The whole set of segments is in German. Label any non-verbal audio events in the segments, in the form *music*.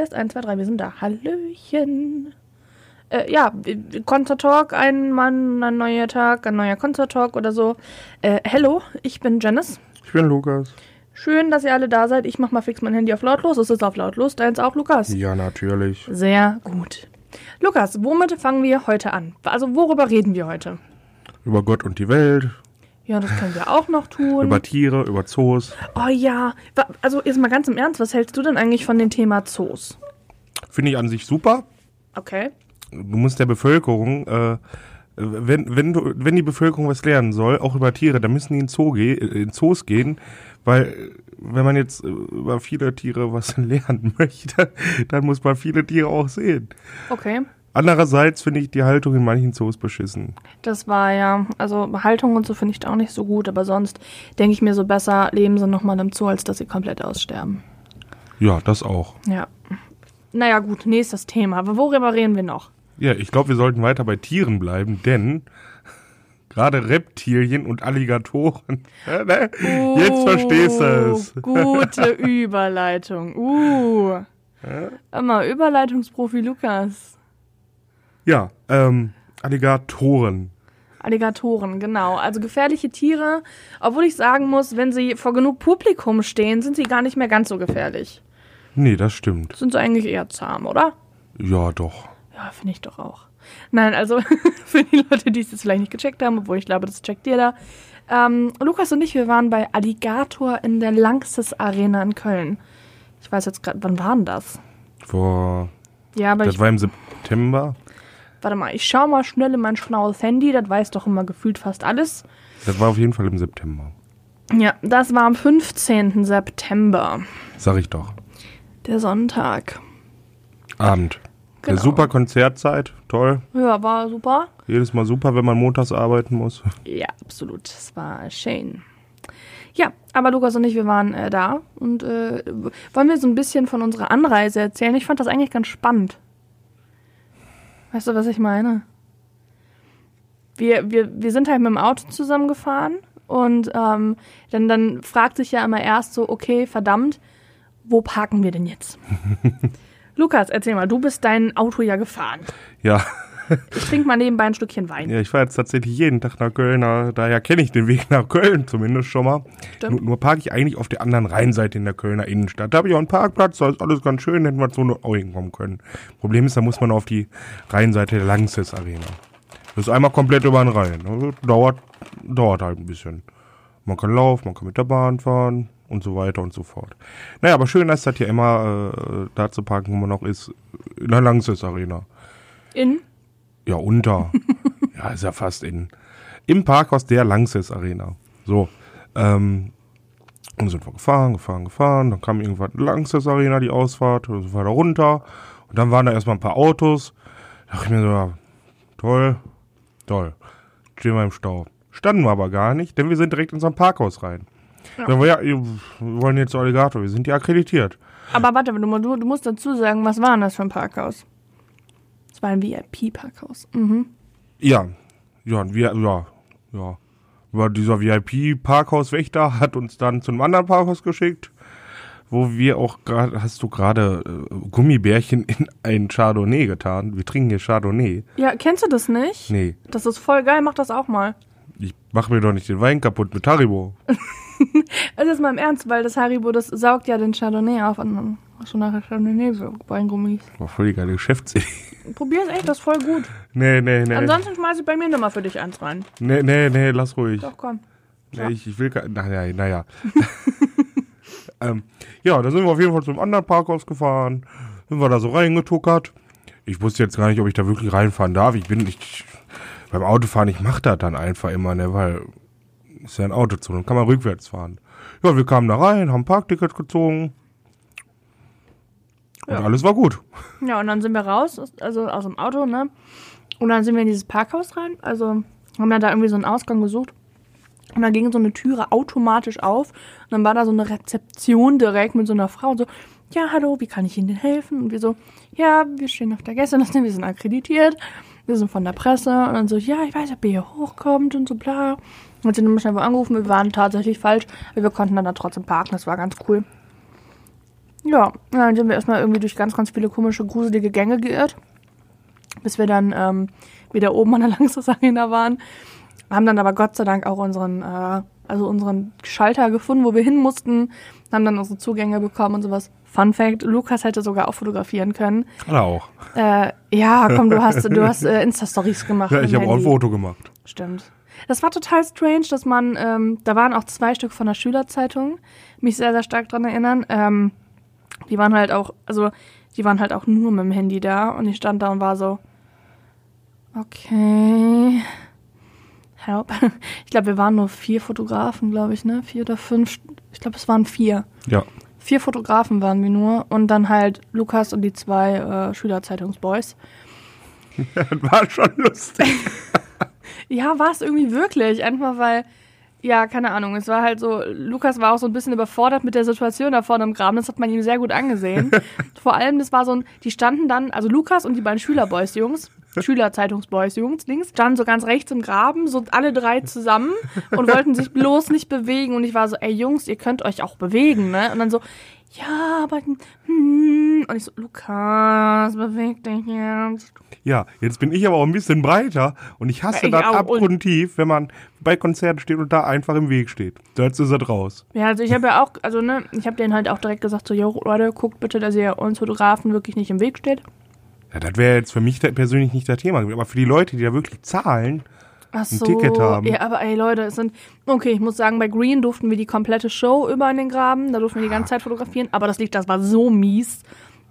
Test, 1, 2, 3, wir sind da. Hallöchen. Äh, ja, Concert Talk, ein Mann, ein neuer Tag, ein neuer Concert Talk oder so. Äh, hello, ich bin Janice. Ich bin Lukas. Schön, dass ihr alle da seid. Ich mach mal fix mein Handy auf lautlos. Es ist auf lautlos. Deins auch, Lukas? Ja, natürlich. Sehr gut. Lukas, womit fangen wir heute an? Also, worüber reden wir heute? Über Gott und die Welt, Ja, das können wir auch noch tun. über Tiere, über Zoos. oh ja, also jetzt mal ganz im Ernst, was hältst du denn eigentlich von dem Thema Zoos? Finde ich an sich super. Okay. Du musst der Bevölkerung, äh, wenn, wenn, du, wenn die Bevölkerung was lernen soll, auch über Tiere, dann müssen die in, Zoo ge äh, in Zoos gehen, weil äh, wenn man jetzt äh, über viele Tiere was *laughs* lernen möchte, dann muss man viele Tiere auch sehen. Okay. Andererseits finde ich die Haltung in manchen Zoos beschissen. Das war ja, also Haltung und so finde ich da auch nicht so gut, aber sonst denke ich mir so besser, leben sie nochmal im Zoo, als dass sie komplett aussterben. Ja, das auch. Ja. Naja, gut, nächstes Thema. Aber worüber reden wir noch? Ja, ich glaube, wir sollten weiter bei Tieren bleiben, denn *laughs* gerade Reptilien und Alligatoren. *laughs* Ne? Jetzt verstehst du es. Uh, *laughs* Gute Überleitung. Uh. Immer Überleitungsprofi Lukas. Ja, ähm, Alligatoren. Alligatoren, genau. Also gefährliche Tiere. Obwohl ich sagen muss, wenn sie vor genug Publikum stehen, sind sie gar nicht mehr ganz so gefährlich. Nee, das stimmt. Sind sie eigentlich eher zahm, oder? Ja, doch. Ja, finde ich doch auch. Nein, also *laughs* für die Leute, die es jetzt vielleicht nicht gecheckt haben, obwohl ich glaube, das checkt jeder. Ähm, Lukas und ich, wir waren bei Alligator in der Lanxess Arena in Köln. Ich weiß jetzt gerade, wann war denn das? Vor, Ja, aber das ich, war im September. Warte mal, ich schau mal schnell in mein schlaues Handy, das weiß doch immer gefühlt fast alles. Das war auf jeden Fall im September. Ja, das war am 15. September, Sag ich doch. der Sonntag. Abend. Genau. Eine super Konzertzeit. Toll. Ja, war super. Jedes Mal super, wenn man montags arbeiten muss. Ja, absolut. Es war schön. Ja, aber Lukas und ich, wir waren äh, da und äh, wollen wir so ein bisschen von unserer Anreise erzählen. Ich fand das eigentlich ganz spannend. Weißt du, was ich meine? Wir, wir, wir sind halt mit dem Auto zusammengefahren und ähm, dann, dann fragt sich ja immer erst so, okay, verdammt, wo parken wir denn jetzt? *laughs* Lukas, erzähl mal, du bist dein Auto ja gefahren. Ja. Ich trinke mal nebenbei ein Stückchen Wein. Ja, ich fahre jetzt tatsächlich jeden Tag nach Köln, da- daher kenne ich den Weg nach Köln zumindest schon mal. Stimmt. Nur, nur parke ich eigentlich auf der anderen Rheinseite in der Kölner Innenstadt. Da habe ich auch einen Parkplatz, da ist alles ganz schön, hätten wir so auch hinkommen können. Problem ist, da muss man auf die Rheinseite der Langsess Arena. Das ist einmal komplett über den Rhein. Also dauert, dauert halt ein bisschen. Man kann laufen, man kann mit der Bahn fahren und so weiter und so fort. Naja, aber schön ist das ja immer äh, da zu parken, wo man noch ist, in der Langsess Arena. In? Ja, unter. *laughs* ja, ist ja fast in. Im Parkhaus der Langsess Arena. So. Ähm, und sind wir gefahren, gefahren, gefahren. Dann kam irgendwann Langsess Arena, die Ausfahrt. Und sind wir da runter. Und dann waren da erstmal ein paar Autos. Da dachte ich mir so, ja, toll, toll. Stehen wir im Stau. Standen wir aber gar nicht, denn wir sind direkt in unser Parkhaus rein. Ja. Dann wir, ja, wir wollen jetzt Alligator, wir sind ja akkreditiert. Aber warte, du, du, du musst dazu sagen, was war denn das für ein Parkhaus? Es war ein VIP-Parkhaus. Mhm. Ja, ja, wir, ja, ja. Aber dieser VIP-Parkhauswächter hat uns dann zu einem anderen Parkhaus geschickt, wo wir auch gerade, hast du gerade äh, Gummibärchen in ein Chardonnay getan? Wir trinken hier Chardonnay. Ja, kennst du das nicht? Nee, Das ist voll geil, mach das auch mal. ich mach mir doch nicht den Wein kaputt mit Haribo. *laughs* Es ist mal im Ernst, weil das Haribo, das saugt ja den Chardonnay auf und dann hast du nachher Chardonnay-Weingummis. War voll die geile Geschäftsidee. Probier es echt, das ist voll gut. Nee, nee, nee. Ansonsten schmeiß ich bei mir nochmal für dich eins rein. Nee, nee, nee, lass ruhig. Doch, komm. Nee, ich, ich will gar naja, naja. *laughs* ähm, ja, da sind wir auf jeden Fall zum anderen Parkhaus gefahren, sind wir da so reingetuckert. Ich wusste jetzt gar nicht, ob ich da wirklich reinfahren darf. Ich bin nicht beim Autofahren, ich mache das dann einfach immer, ne, weil ist ja ein Autozone, kann man rückwärts fahren. Ja, wir kamen da rein, haben ein Parkticket gezogen. Und Ja. alles war gut. Ja, und dann sind wir raus, also aus dem Auto, ne? Und dann sind wir in dieses Parkhaus rein. Also haben dann da irgendwie so einen Ausgang gesucht. Und dann ging so eine Türe automatisch auf. Und dann war da so eine Rezeption direkt mit so einer Frau. Und so, ja, hallo, wie kann ich Ihnen denn helfen? Und wir so, ja, wir stehen auf der Gästeliste, *laughs* wir sind akkreditiert. Wir sind von der Presse. Und dann so, ja, ich weiß, ob ihr hier hochkommt und so, bla. Und sie nämlich einfach angerufen. Wir waren tatsächlich falsch. Aber wir konnten dann da trotzdem parken. Das war ganz cool. Ja, dann sind wir erstmal irgendwie durch ganz, ganz viele komische, gruselige Gänge geirrt, bis wir dann ähm, wieder oben an der *laughs* Langsys Arena waren. Haben dann aber Gott sei Dank auch unseren, äh, also unseren Schalter gefunden, wo wir hin mussten, haben dann unsere Zugänge bekommen und sowas. Fun Fact, Lukas hätte sogar auch fotografieren können. Hat er auch. Äh, ja, komm, du hast, du hast äh, Insta-Stories gemacht. Ja, ich habe auch ein. Foto gemacht. Stimmt. Das war total strange, dass man, ähm, da waren auch zwei Stück von der Schülerzeitung, mich sehr, sehr stark dran erinnern. Ähm, die waren halt auch, also die waren halt auch nur mit dem Handy da und ich stand da und war so, okay, help. *laughs* Ich glaube, wir waren nur vier Fotografen, glaube ich, ne? Vier oder fünf. Ich glaube, es waren vier. Ja. Vier Fotografen waren wir nur und dann halt Lukas und die zwei äh, Schülerzeitungsboys. *laughs* War schon lustig. *laughs* Ja, war es irgendwie wirklich. Einfach weil, ja, keine Ahnung. Es war halt so, Lukas war auch so ein bisschen überfordert mit der Situation da vorne im Graben. Das hat man ihm sehr gut angesehen. *laughs* Vor allem, das war so ein, die standen dann, also Lukas und die beiden Schülerboys-Jungs, Schülerzeitungsboys-Jungs links, standen so ganz rechts im Graben, so alle drei zusammen und wollten sich bloß nicht bewegen. Und ich war so, ey Jungs, ihr könnt euch auch bewegen, ne? Und dann so, ja, aber, hm. Und ich so, Lukas, beweg dich jetzt. Ja, jetzt bin ich aber auch ein bisschen breiter und ich hasse Ich das auch. abgrundtief, wenn man bei Konzerten steht und da einfach im Weg steht. Jetzt ist er raus. Ja, also ich habe ja auch, also ne, ich habe denen halt auch direkt gesagt, so, jo, Leute, guckt bitte, dass ihr uns Fotografen wirklich nicht im Weg steht. Ja, das wäre jetzt für mich persönlich nicht das Thema. Aber für die Leute, die da wirklich zahlen, Ach so, Ticket haben. Ja, aber ey, Leute, es sind, okay, ich muss sagen, bei Green durften wir die komplette Show über in den Graben, da durften wir die ganze Zeit fotografieren, aber das Licht, das war so mies,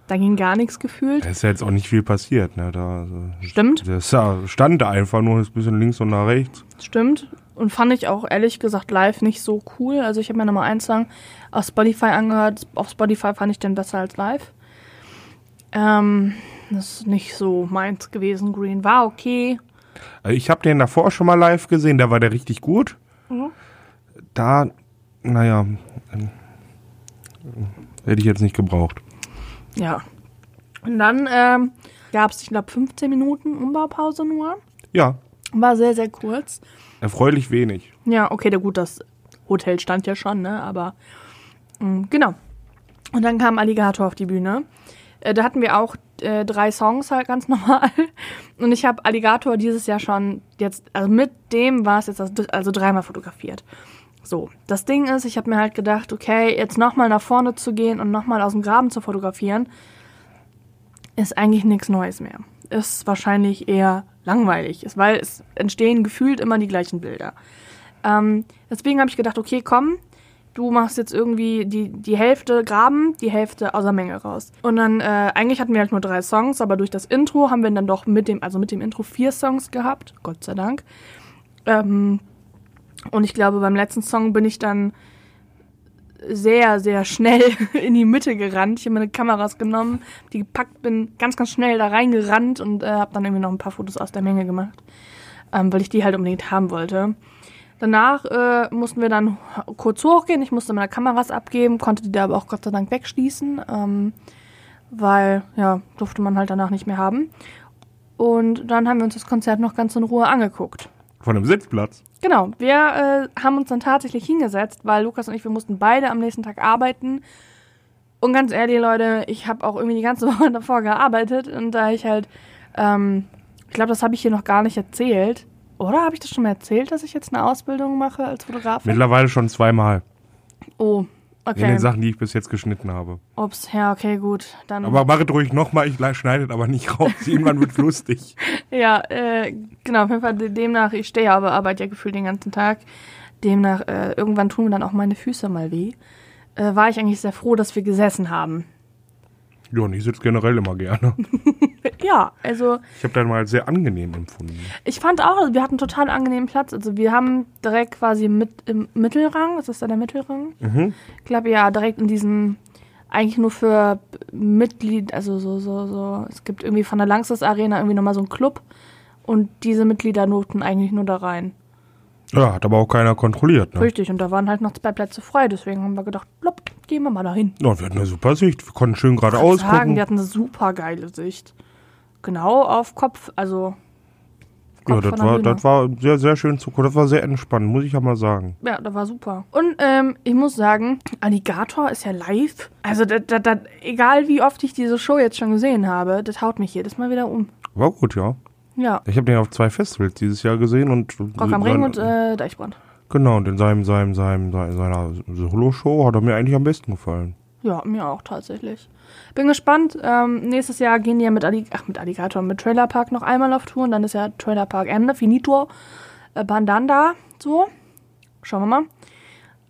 da ging gar nichts gefühlt. da ist ja jetzt auch nicht viel passiert. Ne? Da, also, Stimmt, das stand da einfach nur ein bisschen links und nach rechts. stimmt. Und fand ich auch ehrlich gesagt live nicht so cool. Also ich habe mir nochmal einen Song auf Spotify angehört. Auf Spotify fand ich den besser als live. Ähm, das ist nicht so meins gewesen. Green war okay. Also ich habe den davor schon mal live gesehen, da war der richtig gut. Mhm. Da, naja, ähm, hätte ich jetzt nicht gebraucht. Ja. Und dann ähm, gab es, ich glaube, 15 Minuten Umbaupause nur. Ja, War sehr, sehr kurz. erfreulich wenig. Ja, okay, der gut, das Hotel stand ja schon, ne? Aber mh, genau. Und dann kam Alligator auf die Bühne. Äh, da hatten wir auch äh, drei Songs halt ganz *laughs* normal. Und ich habe Alligator dieses Jahr schon jetzt, also mit dem war es jetzt dr- also dreimal fotografiert. So, das Ding ist, ich habe mir halt gedacht, okay, jetzt nochmal nach vorne zu gehen und nochmal aus dem Graben zu fotografieren, ist eigentlich nichts Neues mehr. Ist wahrscheinlich eher langweilig, ist, weil es entstehen gefühlt immer die gleichen Bilder. Ähm, deswegen habe ich gedacht, okay, komm, du machst jetzt irgendwie die, die Hälfte Graben, die Hälfte aus der Menge raus. Und dann, äh, eigentlich hatten wir halt nur drei Songs, aber durch das Intro haben wir dann doch mit dem, also mit dem Intro vier Songs gehabt, Gott sei Dank. Ähm, und ich glaube, beim letzten Song bin ich dann sehr, sehr schnell *laughs* in die Mitte gerannt. Ich habe meine Kameras genommen, die gepackt, bin ganz, ganz schnell da reingerannt und äh, habe dann irgendwie noch ein paar Fotos aus der Menge gemacht, ähm, weil ich die halt unbedingt haben wollte. Danach äh, mussten wir dann kurz hochgehen. Ich musste meine Kameras abgeben, konnte die da aber auch Gott sei Dank wegschließen, ähm, weil, ja, durfte man halt danach nicht mehr haben. Und dann haben wir uns das Konzert noch ganz in Ruhe angeguckt. Von einem Sitzplatz. Genau, wir äh, haben uns dann tatsächlich hingesetzt, weil Lukas und ich, wir mussten beide am nächsten Tag arbeiten. Und ganz ehrlich, Leute, ich habe auch irgendwie die ganze *laughs* Woche davor gearbeitet und da ich halt, ähm, ich glaube, das habe ich hier noch gar nicht erzählt. Oder habe ich das schon mal erzählt, dass ich jetzt eine Ausbildung mache als Fotografin? Mittlerweile schon zweimal. Oh, In den okay. Sachen, die ich bis jetzt geschnitten habe. Ups, ja, okay, gut. Dann, Aber es ruhig nochmal, ich schneide es aber nicht raus. Irgendwann wird lustig. *laughs* Ja, äh, genau, auf jeden Fall de- demnach, ich stehe aber arbeite ja gefühlt den ganzen Tag. Demnach, äh, irgendwann tun mir dann auch meine Füße mal weh. Äh, war ich eigentlich sehr froh, dass wir gesessen haben. Ja, und ich sitze generell immer gerne. *laughs* Ja, also Ich habe das mal sehr angenehm empfunden. ich fand auch, also wir hatten total angenehmen Platz. Also wir haben direkt quasi mit im Mittelrang, das ist da der Mittelrang. Mhm. Ich glaube ja, direkt in diesem, eigentlich nur für Mitglied, also so, so, so, es gibt irgendwie von der Langsys Arena irgendwie nochmal so einen Club und diese Mitglieder noten eigentlich nur da rein. Ja, hat aber auch keiner kontrolliert. Ne? Richtig, und da waren halt noch zwei Plätze frei, deswegen haben wir gedacht, plopp, gehen wir mal dahin. Ja, wir hatten eine super Sicht. Wir konnten schön geradeaus Sagen, gucken. die hatten eine super geile Sicht. Genau auf Kopf, also Ja, Kopf das von der war, Bühne. das war sehr, sehr schön zu gucken. Das war sehr entspannend, muss ich ja mal sagen. Ja, das war super. Und ähm, ich muss sagen, Alligator ist ja live. Also, das, das, das, egal wie oft ich diese Show jetzt schon gesehen habe, das haut mich jedes Mal wieder um. War gut, ja. Ja. Ich habe den auf zwei Festivals dieses Jahr gesehen und. Rock am Ring und äh, Deichbrand. Genau, und in seinem, seinem, seinem, seiner, Solo-Show hat er mir eigentlich am besten gefallen. Ja, mir auch tatsächlich. Bin gespannt. Ähm, nächstes Jahr gehen die ja mit, Allig Ach, mit Alligator, mit Trailer Park noch einmal auf Tour und dann ist ja Trailer Park Ende, Finito, äh, Bandanda, so. Schauen wir mal.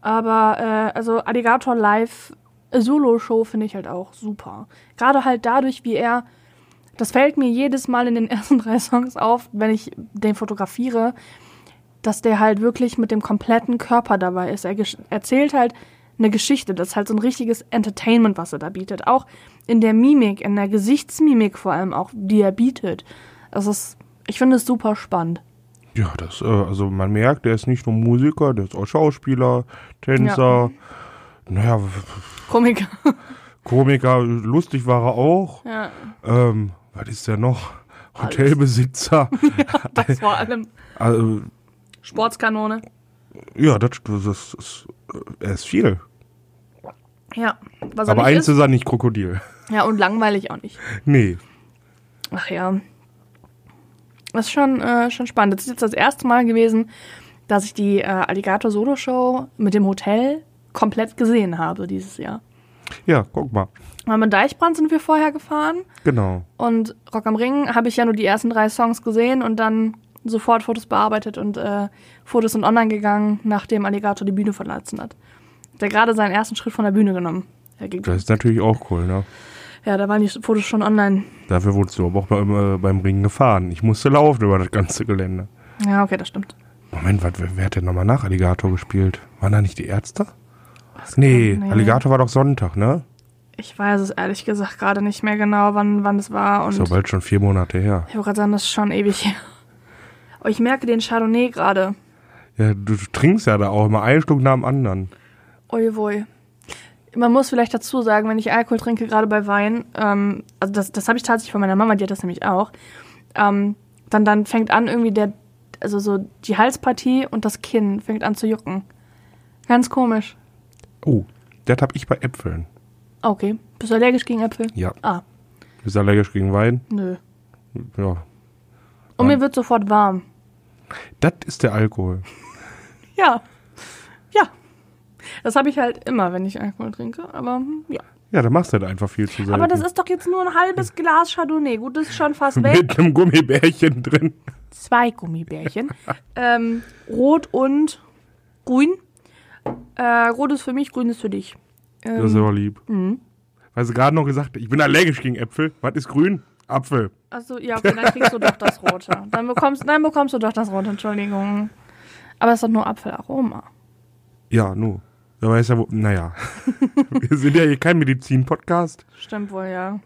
Aber, äh, also Alligator Live Solo-Show finde ich halt auch super. Gerade halt dadurch, wie er, das fällt mir jedes Mal in den *laughs* ersten drei Songs auf, wenn ich den fotografiere, dass der halt wirklich mit dem kompletten Körper dabei ist. Er erzählt halt eine Geschichte. Das ist halt so ein richtiges Entertainment, was er da bietet. Auch in der Mimik, in der Gesichtsmimik vor allem auch, die er bietet. Das ist, ich finde es super spannend. Ja, das, äh, also man merkt, der ist nicht nur Musiker, der ist auch Schauspieler, Tänzer, naja, w- Komiker. *laughs* Komiker, lustig war er auch. ja, Ähm, was ist der noch? Hotelbesitzer. *laughs* das vor allem. also, Sportskanone. ja, das, das, das ist, äh, er ist viel. Ja, was er Aber eins ist er nicht Krokodil. Ja, und langweilig auch nicht. Nee. Ach ja. Das ist schon, äh, schon spannend. Das ist jetzt das erste Mal gewesen, dass ich die äh, Alligator Solo Show mit dem Hotel komplett gesehen habe dieses Jahr. Ja, guck mal. Weil mit Deichbrand sind wir vorher gefahren Genau. und Rock am Ring habe ich ja nur die ersten drei Songs gesehen und dann sofort Fotos bearbeitet und äh, Fotos sind online gegangen, nachdem Alligator die Bühne verlassen hat. Hat er gerade seinen ersten Schritt von der Bühne genommen. Er Das ist natürlich auch cool, ne? Ja, da waren die Fotos schon online. Dafür wurdest du aber auch beim, äh, beim Ringen gefahren. Ich musste laufen über das ganze Gelände. Ja, okay, das stimmt. Moment, was, wer, hat denn nochmal nach Alligator gespielt? Waren da nicht die Ärzte? Nee, nee. Alligator war doch Sonntag, ne? Ich weiß es ehrlich gesagt gerade nicht mehr genau, wann, wann es war. Und doch bald schon vier Monate her. ich wollte gerade sagen, das ist schon ewig her. Aber ich merke den Chardonnay gerade. Ja, du, du trinkst ja da auch immer einen Schluck nach dem anderen. Oiwoi. Man muss vielleicht dazu sagen, wenn ich Alkohol trinke, gerade bei Wein, ähm, also das, das habe ich tatsächlich von meiner Mama, die hat das nämlich auch, ähm, dann, dann fängt an irgendwie der, also so die Halspartie und das Kinn fängt an zu jucken. Ganz komisch. Oh, das hab ich bei Äpfeln. Okay. Bist du allergisch gegen Äpfel? Ja. Ah, Bist du allergisch gegen Wein? nö. Ja. Und mir wird sofort warm. Das ist der Alkohol. *laughs* Ja. Ja. Das habe ich halt immer, wenn ich Alkohol trinke. Aber hm, ja. Ja, da machst du halt einfach viel zu selten. Aber das ist doch jetzt nur ein halbes Glas Chardonnay. Gut, das ist schon fast *laughs* weg. Mit einem Gummibärchen drin. Zwei Gummibärchen. *laughs* ähm, rot und grün. Äh, rot ist für mich, grün ist für dich. Ähm, Das ist aber lieb. Mhm. Weil sie gerade noch gesagt hat, ich bin allergisch gegen Äpfel. Was ist grün? Apfel. Achso, ja, okay, dann kriegst du doch das rote. Dann bekommst, dann bekommst du doch das rote, Entschuldigung. Aber es ist doch nur Apfelaroma. Ja, nu. Da weiß ja, wo, naja. *laughs* Wir sind ja hier kein Medizin-Podcast. Stimmt wohl, ja.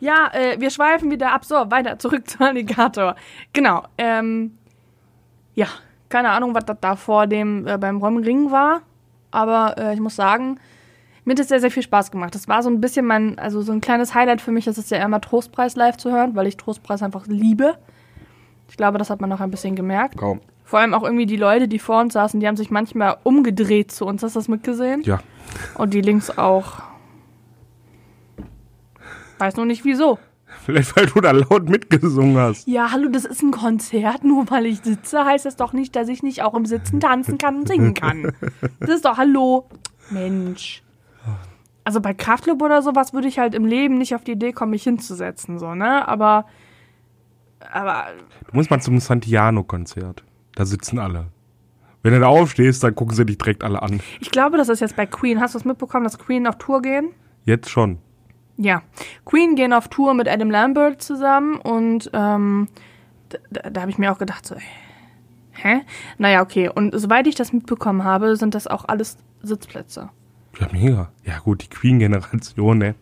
Ja, äh, wir schweifen wieder ab. So, weiter, zurück *laughs* zu Alligator. Genau. Ähm, ja, keine Ahnung, was das da vor dem äh, beim Ring war. Aber äh, ich muss sagen, mir hat es sehr, sehr viel Spaß gemacht. Das war so ein bisschen mein, also so ein kleines Highlight für mich, ist es ja immer Trostpreis live zu hören, weil ich Trostpreis einfach liebe. Ich glaube, das hat man noch ein bisschen gemerkt. Kaum. Vor allem auch irgendwie die Leute, die vor uns saßen, die haben sich manchmal umgedreht zu uns. Hast du das mitgesehen? Ja. Und die links auch. Weiß nur nicht wieso. Vielleicht, weil du da laut mitgesungen hast. Ja, hallo, das ist ein Konzert. Nur weil ich sitze, heißt das doch nicht, dass ich nicht auch im Sitzen tanzen kann und singen kann. *laughs* Das ist doch, hallo. Mensch. Also bei Kraftclub oder sowas würde ich halt im Leben nicht auf die Idee kommen, mich hinzusetzen, so, ne? Aber, aber, Du musst mal zum Santiano-Konzert. Da sitzen alle. Wenn du da aufstehst, dann gucken sie dich direkt alle an. ich glaube, das ist jetzt bei Queen. Hast du es mitbekommen, dass Queen auf Tour gehen? Jetzt schon. Ja. Queen gehen auf Tour mit Adam Lambert zusammen und ähm, da, da habe ich mir auch gedacht, so, hä? Naja, okay. Und soweit ich das mitbekommen habe, sind das auch alles Sitzplätze. Ja, mega. Ja, gut, die Queen-Generation, ne?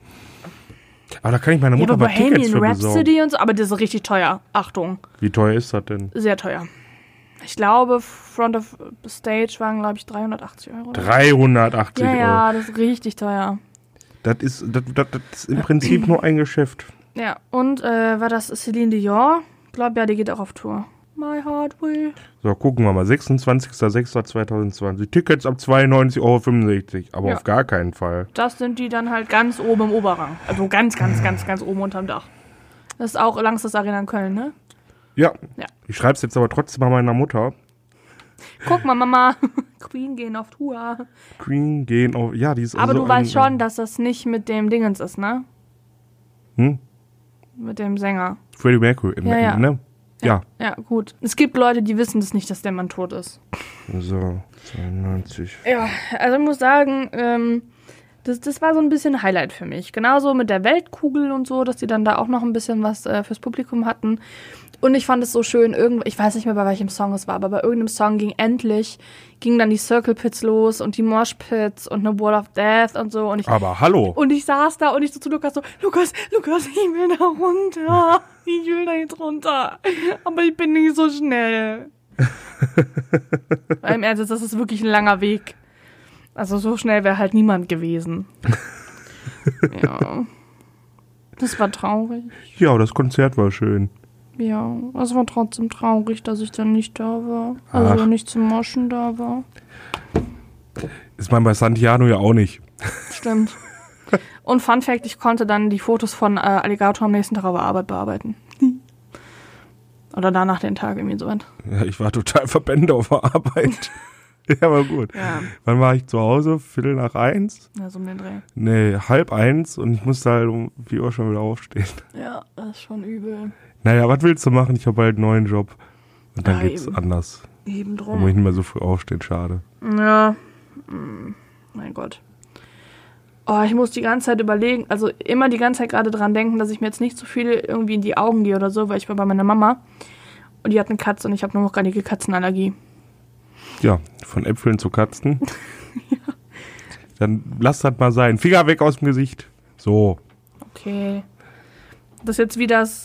Aber da kann ich meiner Ja, Mutter aber mal Tickets für besorgen. Rhapsody und so, aber das ist richtig teuer. Achtung, Wie teuer ist das denn? sehr teuer. Ich glaube, Front of Stage waren, glaube ich, 380 Euro. 380 ja, Euro. ja, das ist richtig teuer. Das ist, das, das, das ist im Prinzip *clears throat* nur ein Geschäft. Ja, und äh, war das Celine Dion? Ich glaube, ja, die geht auch auf Tour. My heart will. So, gucken wir mal. 26.06.2020. Tickets ab 92,65 Euro. Aber Ja. auf gar keinen Fall. Das sind die dann halt ganz oben im Oberrang. Also ganz, ganz, ganz, ganz oben unterm Dach. Das ist auch Langstes Arena in Köln, ne? Ja. Ja. Ich schreibe es jetzt aber trotzdem mal meiner Mutter. Guck mal, Mama. *laughs* Queen gehen auf Tour. Queen gehen auf. Ja, die ist Aber also du weißt schon, dass das nicht mit dem Dingens ist, ne? Hm? Mit dem Sänger. Freddie Mercury. Im Ja, ja. Ne? Ja. Ja, gut. Es gibt Leute, die wissen das nicht, dass der Mann tot ist. So, 92. Ja, also ich muss sagen, ähm, das, das war so ein bisschen Highlight für mich. Genauso mit der Weltkugel und so, dass die dann da auch noch ein bisschen was äh, fürs Publikum hatten. Und ich fand es so schön, irgend, ich weiß nicht mehr, bei welchem Song es war, aber bei irgendeinem Song ging endlich, gingen dann die Circle Pits los und die Mosh Pits und eine Wall of Death und so. Und ich, Aber hallo. und ich saß da und ich so zu Lukas so, Lukas, Lukas, ich will da runter. Ich will da jetzt runter. Aber ich bin nicht so schnell. *laughs* Weil im Ernst, das ist wirklich ein langer Weg. Also so schnell wäre halt niemand gewesen. *laughs* ja. Das war traurig. Ja, das Konzert war schön. Ja, es war trotzdem traurig, dass ich dann nicht da war. Also Ach. nicht zum Moschen da war. Ist man bei Santiano ja auch nicht. Stimmt. *laughs* Und Fun Fact, ich konnte dann die Fotos von äh, Alligator am nächsten Tag auf der Arbeit bearbeiten. *laughs* Oder danach den Tag irgendwie so. weit. Ja, ich war total verpennt auf der Arbeit. *laughs* ja, aber gut. Ja, Wann war ich zu Hause? Viertel nach eins? ja, so um den Dreh. Nee, halb eins und ich musste halt um vier Uhr schon wieder aufstehen. Ja, das ist schon übel. Naja, was willst du machen? Ich habe halt einen neuen Job. Und dann Ja, geht's eben. anders. Eben Da muss drum. ich nicht mehr so früh aufstehen, schade. Ja. Hm, Mein Gott. Oh, ich muss die ganze Zeit überlegen, also immer die ganze Zeit gerade dran denken, dass ich mir jetzt nicht zu viel irgendwie in die Augen gehe oder so, weil ich war bei meiner Mama und die hat eine Katze und ich habe nur noch gerade Katzenallergie. Ja, von Äpfeln zu Katzen. *laughs* Dann lass das mal sein. Finger weg aus dem Gesicht. So. Okay. Das ist jetzt wie das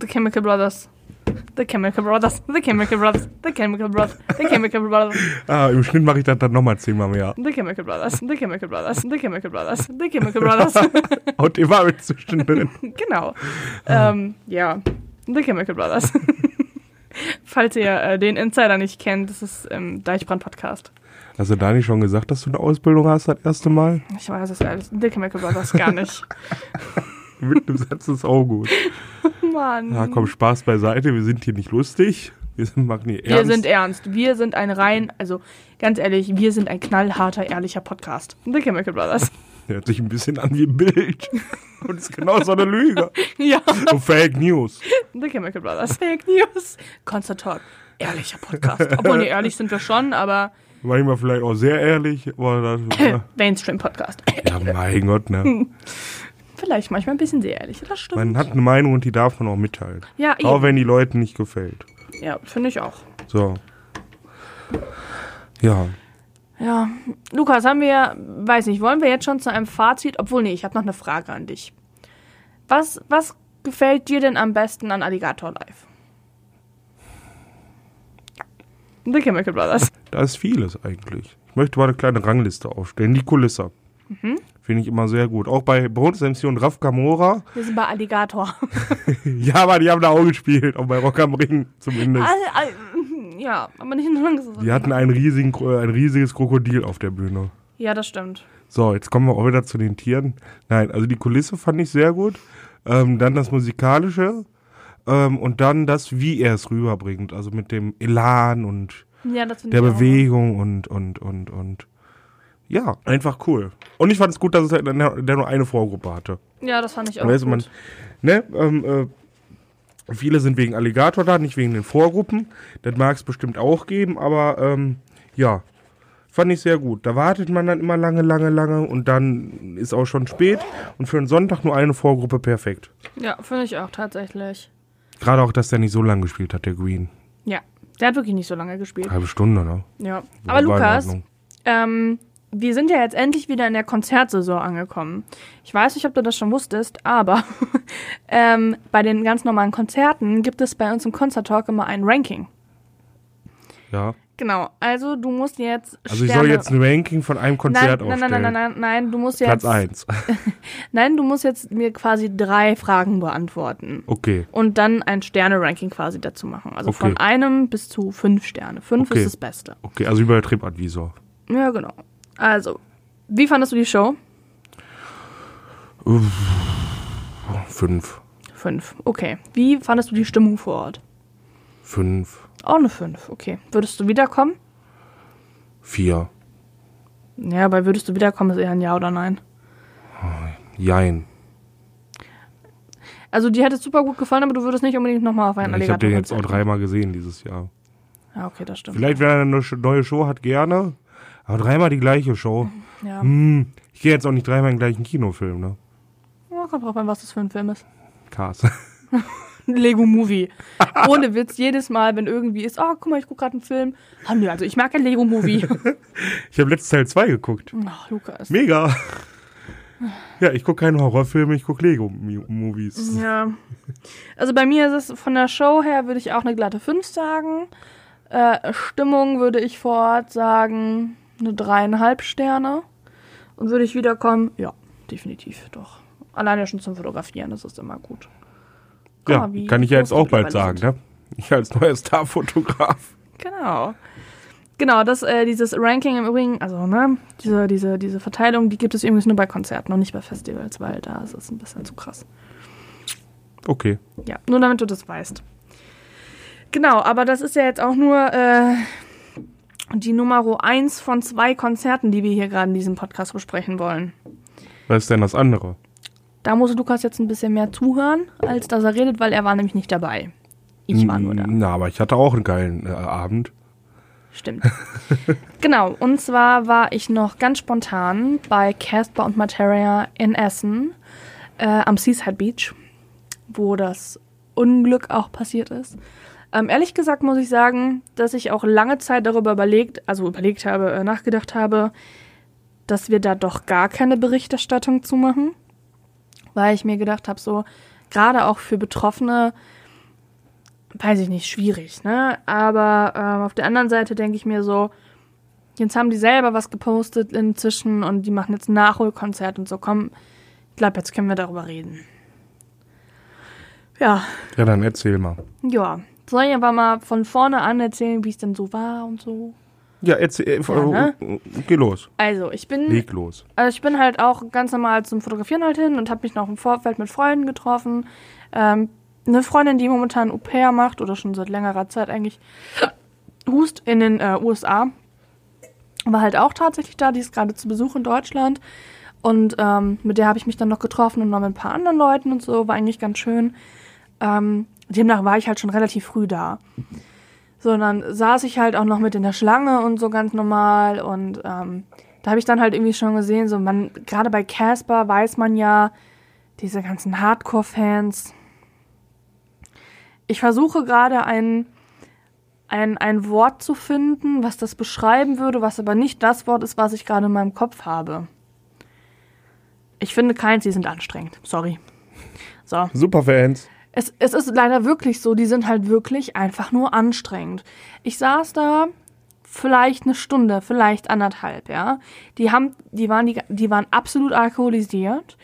The Chemical Brothers. The Chemical Brothers, The Chemical Brothers, The Chemical Brothers, The Chemical Brothers, Ah, im Schnitt mache ich das dann nochmal zehnmal mehr. The Chemical Brothers, The Chemical Brothers, The Chemical Brothers, The Chemical Brothers. Und immer mit zwischendrin. genau. Ähm, ja, The Chemical Brothers. Falls ihr äh, den Insider nicht kennt, das ist im Deichbrand-Podcast. Hast du da nicht schon gesagt, dass du eine Ausbildung hast das erste Mal? Ich weiß es alles. The Chemical Brothers gar nicht. Mit dem Satz ist auch gut. Mann. Ja, komm, Spaß beiseite. Wir sind hier nicht lustig. Wir sind, machen hier Wir ernst. sind ernst. Wir sind ein rein, also ganz ehrlich, wir sind ein knallharter, ehrlicher Podcast. The Chemical Brothers. *laughs* Hört sich ein bisschen an wie ein Bild. *laughs* Und ist genau so eine Lüge. *laughs* ja, So Fake News. The Chemical Brothers. Fake News. Constant Talk. Ehrlicher Podcast. Obwohl, nee, ehrlich sind wir schon, aber Manchmal vielleicht auch sehr ehrlich, aber das, Mainstream-Podcast. ja, mein Gott, ne? Vielleicht manchmal ein bisschen sehr ehrlich. Das stimmt. Man hat eine Meinung und die darf man auch mitteilen. ja, Auch eben. wenn die Leuten nicht gefällt. ja finde ich auch. So. Ja. Ja, Lukas, haben wir, weiß nicht, wollen wir jetzt schon zu einem Fazit? Obwohl, nee, ich habe noch eine Frage an dich. Was, was gefällt dir denn am besten an Alligator Live? The Chemical Brothers. Da ist vieles eigentlich. Ich möchte mal eine kleine Rangliste aufstellen. Die Kulisse. Mhm. Finde ich immer sehr gut. Auch bei Bones MC und Raf Kamora. Wir sind bei Alligator. *laughs* ja, aber die haben da auch gespielt. Auch bei Rock am Ring zumindest. Al, al, ja, aber nicht nur langsam. Die hatten einen riesigen, Kro- ein riesiges Krokodil auf der Bühne. Ja, das stimmt. So, jetzt kommen wir auch wieder zu den Tieren. Nein, also die Kulisse fand ich sehr gut. Ähm, dann das Musikalische. Ähm, und dann das, wie er es rüberbringt. Also mit dem Elan und Ja, der auch. Bewegung und, und, und, und. Ja, einfach cool. Und ich fand es gut, dass es halt der nur eine Vorgruppe hatte. Ja, das fand ich auch Weißt du, man, gut. ne, ähm, äh, viele sind wegen Alligator da, nicht wegen den Vorgruppen. Das mag es bestimmt auch geben, aber ähm, ja, fand ich sehr gut. Da wartet man dann immer lange, lange, lange und dann ist auch schon spät. Und für einen Sonntag nur eine Vorgruppe perfekt. Ja, finde ich auch tatsächlich. Gerade auch, dass der nicht so lange gespielt hat, der Green. Ja, der hat wirklich nicht so lange gespielt. Halbe Stunde, ne? Ja. Aber Lukas, ähm, wir sind ja jetzt endlich wieder in der Konzertsaison angekommen. Ich weiß nicht, ob du das schon wusstest, aber *laughs* ähm, bei den ganz normalen Konzerten gibt es bei uns im Concert Talk immer ein Ranking. Ja. Genau, also du musst jetzt. Also ich Sterne- soll jetzt ein Ranking von einem Konzert nein, nein, aufstellen. nein, nein, nein, nein, nein, du musst Platz jetzt. 1. *laughs* Nein, du musst jetzt mir quasi drei Fragen beantworten. Okay. Und dann ein Sterne-Ranking quasi dazu machen. Also von Okay. einem bis zu fünf Sterne. Fünf Okay. ist das Beste. Okay, also über TripAdvisor. Ja, genau. Also, wie fandest du die Show? Fünf. Fünf. Okay. Wie fandest du die Stimmung vor Ort? Fünf. Auch eine fünf. Okay. Würdest du wiederkommen? Vier. Ja, bei würdest du wiederkommen ist eher ein Ja oder Nein. Jein. Also, dir hätte es super gut gefallen, aber du würdest nicht unbedingt nochmal auf einen Ich habe den jetzt auch dreimal gesehen dieses Jahr. Ja, okay, das stimmt. Vielleicht, wenn er eine neue Show hat, gerne. Aber dreimal die gleiche Show. *laughs* Ja. Hm, ich gehe jetzt auch nicht dreimal in den gleichen Kinofilm, ne? ja, kommt drauf an, was das für ein Film ist. Cars. *laughs* Ein Lego-Movie. *laughs* Ohne Witz, jedes Mal, wenn irgendwie ist, oh, guck mal, ich gucke gerade einen Film. Ah, nö, also ich mag ein Lego-Movie. Ich habe letztes Teil 2 geguckt. Ach, Lukas. Mega. Ja, ich gucke keine Horrorfilme, ich gucke Lego-Movies. Ja. Also bei mir ist es von der Show her, würde ich auch eine glatte 5 sagen. Äh, Stimmung würde ich vor Ort sagen, eine dreieinhalb Sterne. Und würde ich wiederkommen? Ja, definitiv, doch. Alleine schon zum Fotografieren, das ist immer gut. Guck Ja, mal, kann ich ja jetzt auch bald sagen, ne? Ich als neuer Starfotograf. Genau. Genau, das, äh, dieses Ranking im Übrigen, also, ne, diese, diese, diese Verteilung, die gibt es übrigens nur bei Konzerten und nicht bei Festivals, weil da ist es ein bisschen zu krass. Okay. Ja, nur damit du das weißt. Genau, aber das ist ja jetzt auch nur äh, die Nummer eins von zwei Konzerten, die wir hier gerade in diesem Podcast besprechen wollen. Was ist denn das andere? Da muss Lukas jetzt ein bisschen mehr zuhören, als dass er redet, weil er war nämlich nicht dabei. Ich war nur da. Na, aber ich hatte auch einen geilen äh, Abend. Stimmt. *laughs* genau, und zwar war ich noch ganz spontan bei Casper und Materia in Essen äh, am Seaside Beach, wo das Unglück auch passiert ist. Ähm, ehrlich gesagt muss ich sagen, dass ich auch lange Zeit darüber überlegt, also überlegt habe, äh, nachgedacht habe, dass wir da doch gar keine Berichterstattung zu machen, weil ich mir gedacht habe, so gerade auch für Betroffene weiß ich nicht, schwierig, ne? Aber ähm, auf der anderen Seite denke ich mir so, jetzt haben die selber was gepostet inzwischen und die machen jetzt ein Nachholkonzert und so. Komm, ich glaube, jetzt können wir darüber reden. Ja, Ja, dann erzähl mal. ja. Soll ich aber mal von vorne an erzählen, wie es denn so war und so? Ja, erzähl. Äh, Ja, äh, Geh los. Also, ich bin Leg los. Also ich bin halt auch ganz normal zum Fotografieren halt hin und habe mich noch im Vorfeld mit Freunden getroffen. Ähm, eine Freundin, die momentan Au pair macht oder schon seit längerer Zeit eigentlich *clears throat* Hust in den äh, USA, war halt auch tatsächlich da. Die ist gerade zu Besuch in Deutschland und ähm, mit der habe ich mich dann noch getroffen und noch mit ein paar anderen Leuten und so. War eigentlich ganz schön. Ähm, demnach war ich halt schon relativ früh da. So, und dann saß ich halt auch noch mit in der Schlange und so ganz normal und ähm, da habe ich dann halt irgendwie schon gesehen, so man, gerade bei Casper weiß man ja, diese ganzen Hardcore-Fans. Ich versuche gerade ein, ein, ein Wort zu finden, was das beschreiben würde, was aber nicht das Wort ist, was ich gerade in meinem Kopf habe. Ich finde keins, die sind anstrengend. Sorry. So. Superfans. Es, es ist leider wirklich so, die sind halt wirklich einfach nur anstrengend. Ich saß da vielleicht eine Stunde, vielleicht anderthalb, ja. Die haben, die waren, die, die waren absolut alkoholisiert.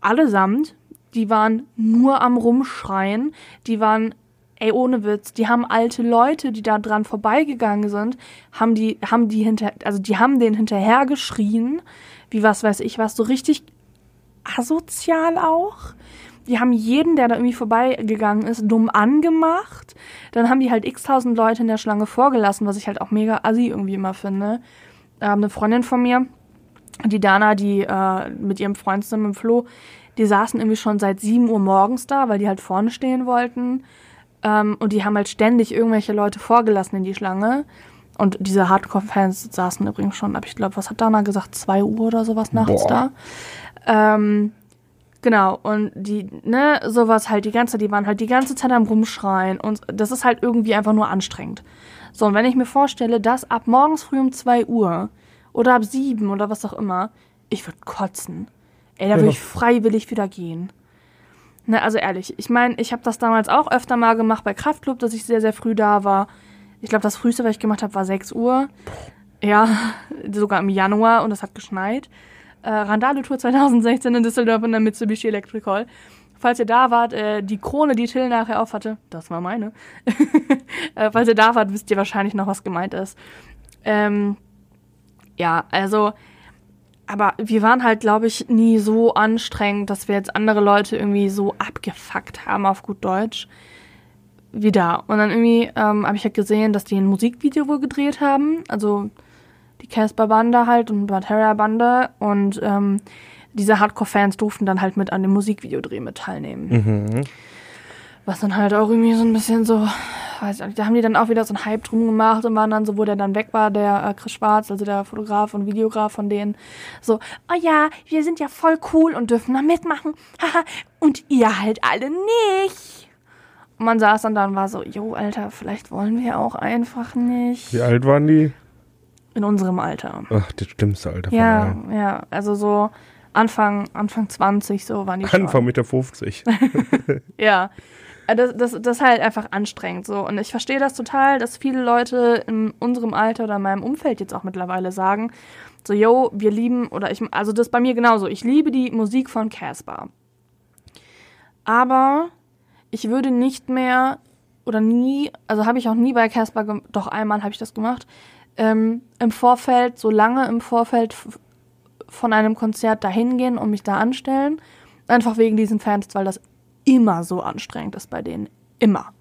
Allesamt. Die waren nur am Rumschreien. Die waren, ey, ohne Witz, die haben alte Leute, die da dran vorbeigegangen sind, haben die, haben die hinter, also die haben den hinterher geschrien, wie was weiß ich was, so richtig asozial auch. Die haben jeden, der da irgendwie vorbeigegangen ist, dumm angemacht. Dann haben die halt x-tausend Leute in der Schlange vorgelassen, was ich halt auch mega assi irgendwie immer finde. Ähm, eine Freundin von mir, die Dana, die äh, mit ihrem Freund zusammen im Flo, die saßen irgendwie schon seit 7 Uhr morgens da, weil die halt vorne stehen wollten. Ähm, und die haben halt ständig irgendwelche Leute vorgelassen in die Schlange. Und diese Hardcore-Fans saßen übrigens schon ab, ich glaube, was hat Dana gesagt, 2 Uhr oder sowas nachts Boah. da. Ähm, genau, und die, ne, sowas halt die ganze, die waren halt die ganze Zeit am Rumschreien und das ist halt irgendwie einfach nur anstrengend. So, und wenn ich mir vorstelle, dass ab morgens früh um 2 Uhr oder ab 7 oder was auch immer, ich würde kotzen. Ey, da würde ich freiwillig wieder gehen. Ne, also ehrlich, ich meine, ich habe das damals auch öfter mal gemacht bei Kraftclub, dass ich sehr, sehr früh da war. Ich glaube, das früheste, was ich gemacht habe, war 6 Uhr. Ja, *laughs* sogar im Januar und es hat geschneit. Äh, Randale-Tour 2016 in Düsseldorf in der Mitsubishi Electric Hall. Falls ihr da wart, äh, die Krone, die Till nachher auf hatte, das war meine. *laughs* äh, falls ihr da wart, wisst ihr wahrscheinlich noch, was gemeint ist. Ähm, ja, also, aber wir waren halt, glaube ich, nie so anstrengend, dass wir jetzt andere Leute irgendwie so abgefuckt haben auf gut Deutsch wie da. Und dann irgendwie ähm, habe ich halt gesehen, dass die ein Musikvideo wohl gedreht haben. Also die Casper-Bande halt und Batera-Bande. Und ähm, diese Hardcore-Fans durften dann halt mit an dem Musikvideodreh mit teilnehmen. Mhm. Was dann halt auch irgendwie so ein bisschen so, weiß ich nicht, da haben die dann auch wieder so einen Hype drum gemacht und waren dann so, wo der dann weg war, der äh, Chris Schwarz, also der Fotograf und Videograf von denen, so, oh ja, wir sind ja voll cool und dürfen da mitmachen, haha, und ihr halt alle nicht. Und man saß dann da und war so, jo, Alter, vielleicht wollen wir auch einfach nicht. Wie alt waren die? In unserem Alter. Ach, das schlimmste Alter von Ja, allen. ja, also so Anfang, Anfang 20, so waren die Anfang schon. Mitte 50. *laughs* Ja. Äh, Das, das, das ist halt einfach anstrengend so. Und ich verstehe das total, dass viele Leute in unserem Alter oder in meinem Umfeld jetzt auch mittlerweile sagen, so, yo, wir lieben, oder ich, also das bei mir genauso, ich liebe die Musik von Casper. Aber ich würde nicht mehr oder nie, also habe ich auch nie bei Casper, doch einmal habe ich das gemacht, ähm, im Vorfeld, so lange im Vorfeld von einem Konzert dahin gehen und mich da anstellen. Einfach wegen diesen Fans, weil das immer so anstrengend ist bei denen. Immer.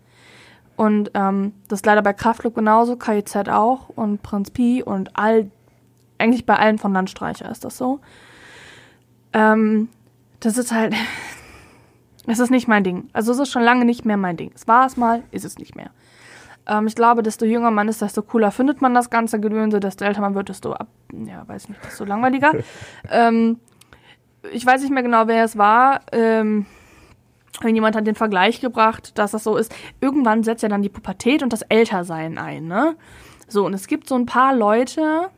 Und ähm, das ist leider bei Kraftklub genauso, KIZ auch und Prinz Pi und all, eigentlich bei allen von Landstreicher ist das so. Ähm, das ist halt, *laughs* es ist nicht mein Ding. Also es ist schon lange nicht mehr mein Ding. Es war es mal, ist es nicht mehr. Ähm, ich glaube, desto jünger man ist, desto cooler findet man das ganze Gedönse, desto älter man wird, desto ab, ja, weiß nicht, desto langweiliger. *laughs* ähm, ich weiß nicht mehr genau, wer es war. Ähm, Irgendjemand hat den Vergleich gebracht, dass das so ist. Irgendwann setzt ja dann die Pubertät und das Ältersein ein, ne? So, und es gibt so ein paar Leute,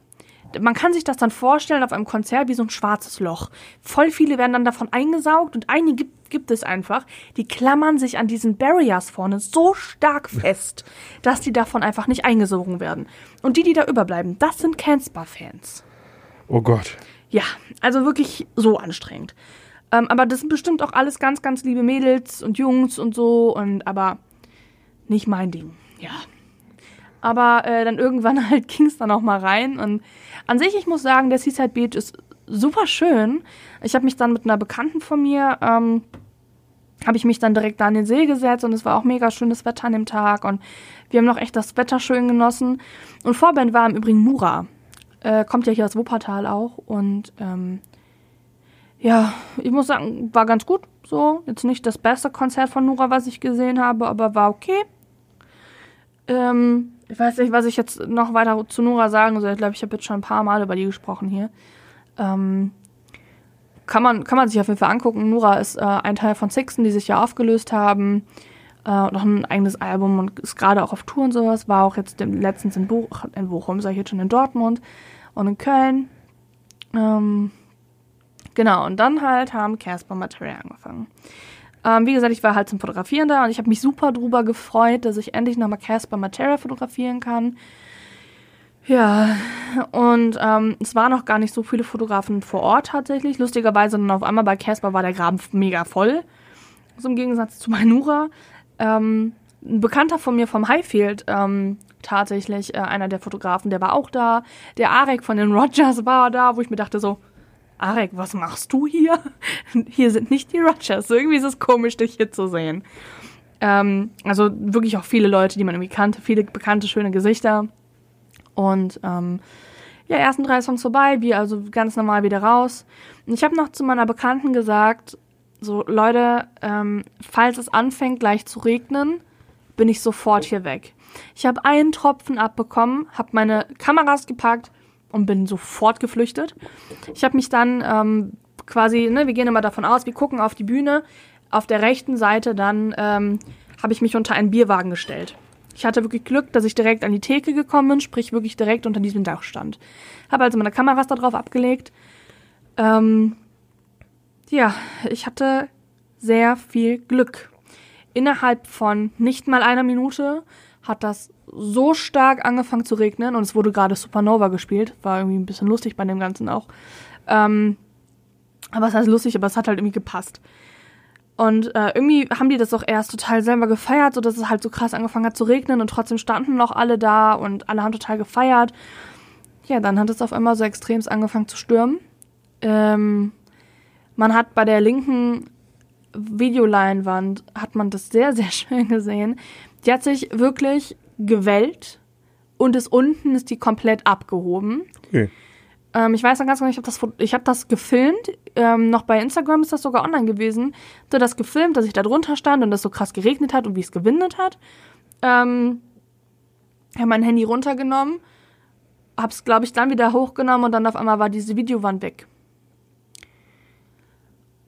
man kann sich das dann vorstellen auf einem Konzert wie so ein schwarzes Loch. Voll viele werden dann davon eingesaugt und einige gibt, gibt es einfach, die klammern sich an diesen Barriers vorne so stark fest, *laughs* dass die davon einfach nicht eingesogen werden. Und die, die da überbleiben, das sind Canspa-Fans. Oh Gott. Ja, also wirklich so anstrengend. Ähm, aber das sind bestimmt auch alles ganz, ganz liebe Mädels und Jungs und so, und aber nicht mein Ding. Ja. Aber äh, dann irgendwann *laughs* halt ging es dann auch mal rein. Und an sich, ich muss sagen, der Seaside Beach ist super schön. Ich habe mich dann mit einer Bekannten von mir, ähm, habe ich mich dann direkt da an den See gesetzt und es war auch mega schönes Wetter an dem Tag und wir haben noch echt das Wetter schön genossen. Und Vorband war im Übrigen Nura. Äh, kommt ja hier aus Wuppertal auch und ähm, ja, ich muss sagen, war ganz gut. So, jetzt nicht das beste Konzert von Nura, was ich gesehen habe, aber war okay. Ähm, ich weiß nicht, was ich jetzt noch weiter zu Nura sagen soll. Ich glaube, ich habe jetzt schon ein paar Mal über die gesprochen hier. Ähm, kann, man, kann man sich auf jeden Fall angucken. Nura ist äh, ein Teil von Sixten, die sich ja aufgelöst haben. Äh, noch ein eigenes Album und ist gerade auch auf Tour und sowas. War auch jetzt letztens in, Buch, in Bochum, sag ich jetzt schon in Dortmund und in Köln. Ähm, Genau, und dann halt haben Casper Material angefangen. Ähm, wie gesagt, ich war halt zum Fotografieren da und ich habe mich super drüber gefreut, dass ich endlich nochmal Casper Material fotografieren kann. Ja, und ähm, es waren noch gar nicht so viele Fotografen vor Ort tatsächlich. Lustigerweise dann auf einmal bei Casper war der Graben mega voll. So im Gegensatz zu Manura. Ähm, ein Bekannter von mir vom Highfield, ähm, tatsächlich äh, einer der Fotografen, der war auch da. Der Arek von den Rogers war da, wo ich mir dachte so, Arek, was machst du hier? *laughs* Hier sind nicht die Rogers. Irgendwie ist es komisch, dich hier zu sehen. Ähm, also wirklich auch viele Leute, die man irgendwie kannte, viele bekannte, schöne Gesichter. Und ähm, ja, ersten drei Songs vorbei, wir also ganz normal wieder raus. Und ich habe noch zu meiner Bekannten gesagt, so Leute, ähm, falls es anfängt gleich zu regnen, bin ich sofort hier weg. Ich habe einen Tropfen abbekommen, habe meine Kameras gepackt und bin sofort geflüchtet. Ich habe mich dann ähm, quasi, ne, wir gehen immer davon aus, wir gucken auf die Bühne. Auf der rechten Seite dann ähm, habe ich mich unter einen Bierwagen gestellt. Ich hatte wirklich Glück, dass ich direkt an die Theke gekommen bin, sprich wirklich direkt unter diesem Dach stand. Habe also meine Kameras da drauf abgelegt. Ähm, ja, ich hatte sehr viel Glück. Innerhalb von nicht mal einer Minute hat das so stark angefangen zu regnen und es wurde gerade Supernova gespielt. War irgendwie ein bisschen lustig bei dem Ganzen auch. Ähm, aber es heißt lustig, aber es hat halt irgendwie gepasst. Und äh, irgendwie haben die das auch erst total selber gefeiert, so dass es halt so krass angefangen hat zu regnen und trotzdem standen noch alle da und alle haben total gefeiert. Ja, dann hat es auf einmal so extremst angefangen zu stürmen. Ähm, man hat bei der linken Videoleinwand hat man das sehr, sehr *laughs* schön gesehen. Die hat sich wirklich gewellt und ist unten ist die komplett abgehoben. Okay. Ähm, ich weiß noch ganz genau, ich habe das, ich hab das gefilmt. Ähm, noch bei Instagram ist das sogar online gewesen. So das gefilmt, dass ich da drunter stand und es so krass geregnet hat und wie es gewindet hat. Ähm, habe mein Handy runtergenommen, hab's glaube ich dann wieder hochgenommen und dann auf einmal war diese Videowand weg.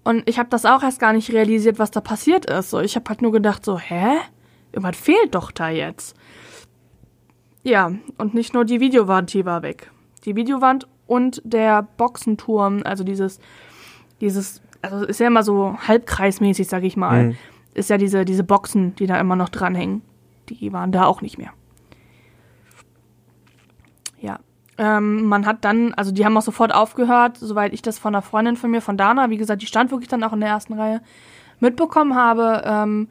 Und ich habe das auch erst gar nicht realisiert, was da passiert ist. So, ich habe halt nur gedacht so, hä? Irgendwas fehlt doch da jetzt. Ja, und nicht nur die Videowand, die war weg. Die Videowand und der Boxenturm, also dieses, dieses, also ist ja immer so halbkreismäßig, sag ich mal, mhm. ist ja diese, diese Boxen, die da immer noch dranhängen. Die waren da auch nicht mehr. Ja. Ähm, man hat dann, also die haben auch sofort aufgehört, soweit ich das von einer Freundin von mir, von Dana, wie gesagt, die stand wirklich dann auch in der ersten Reihe, mitbekommen habe, ähm,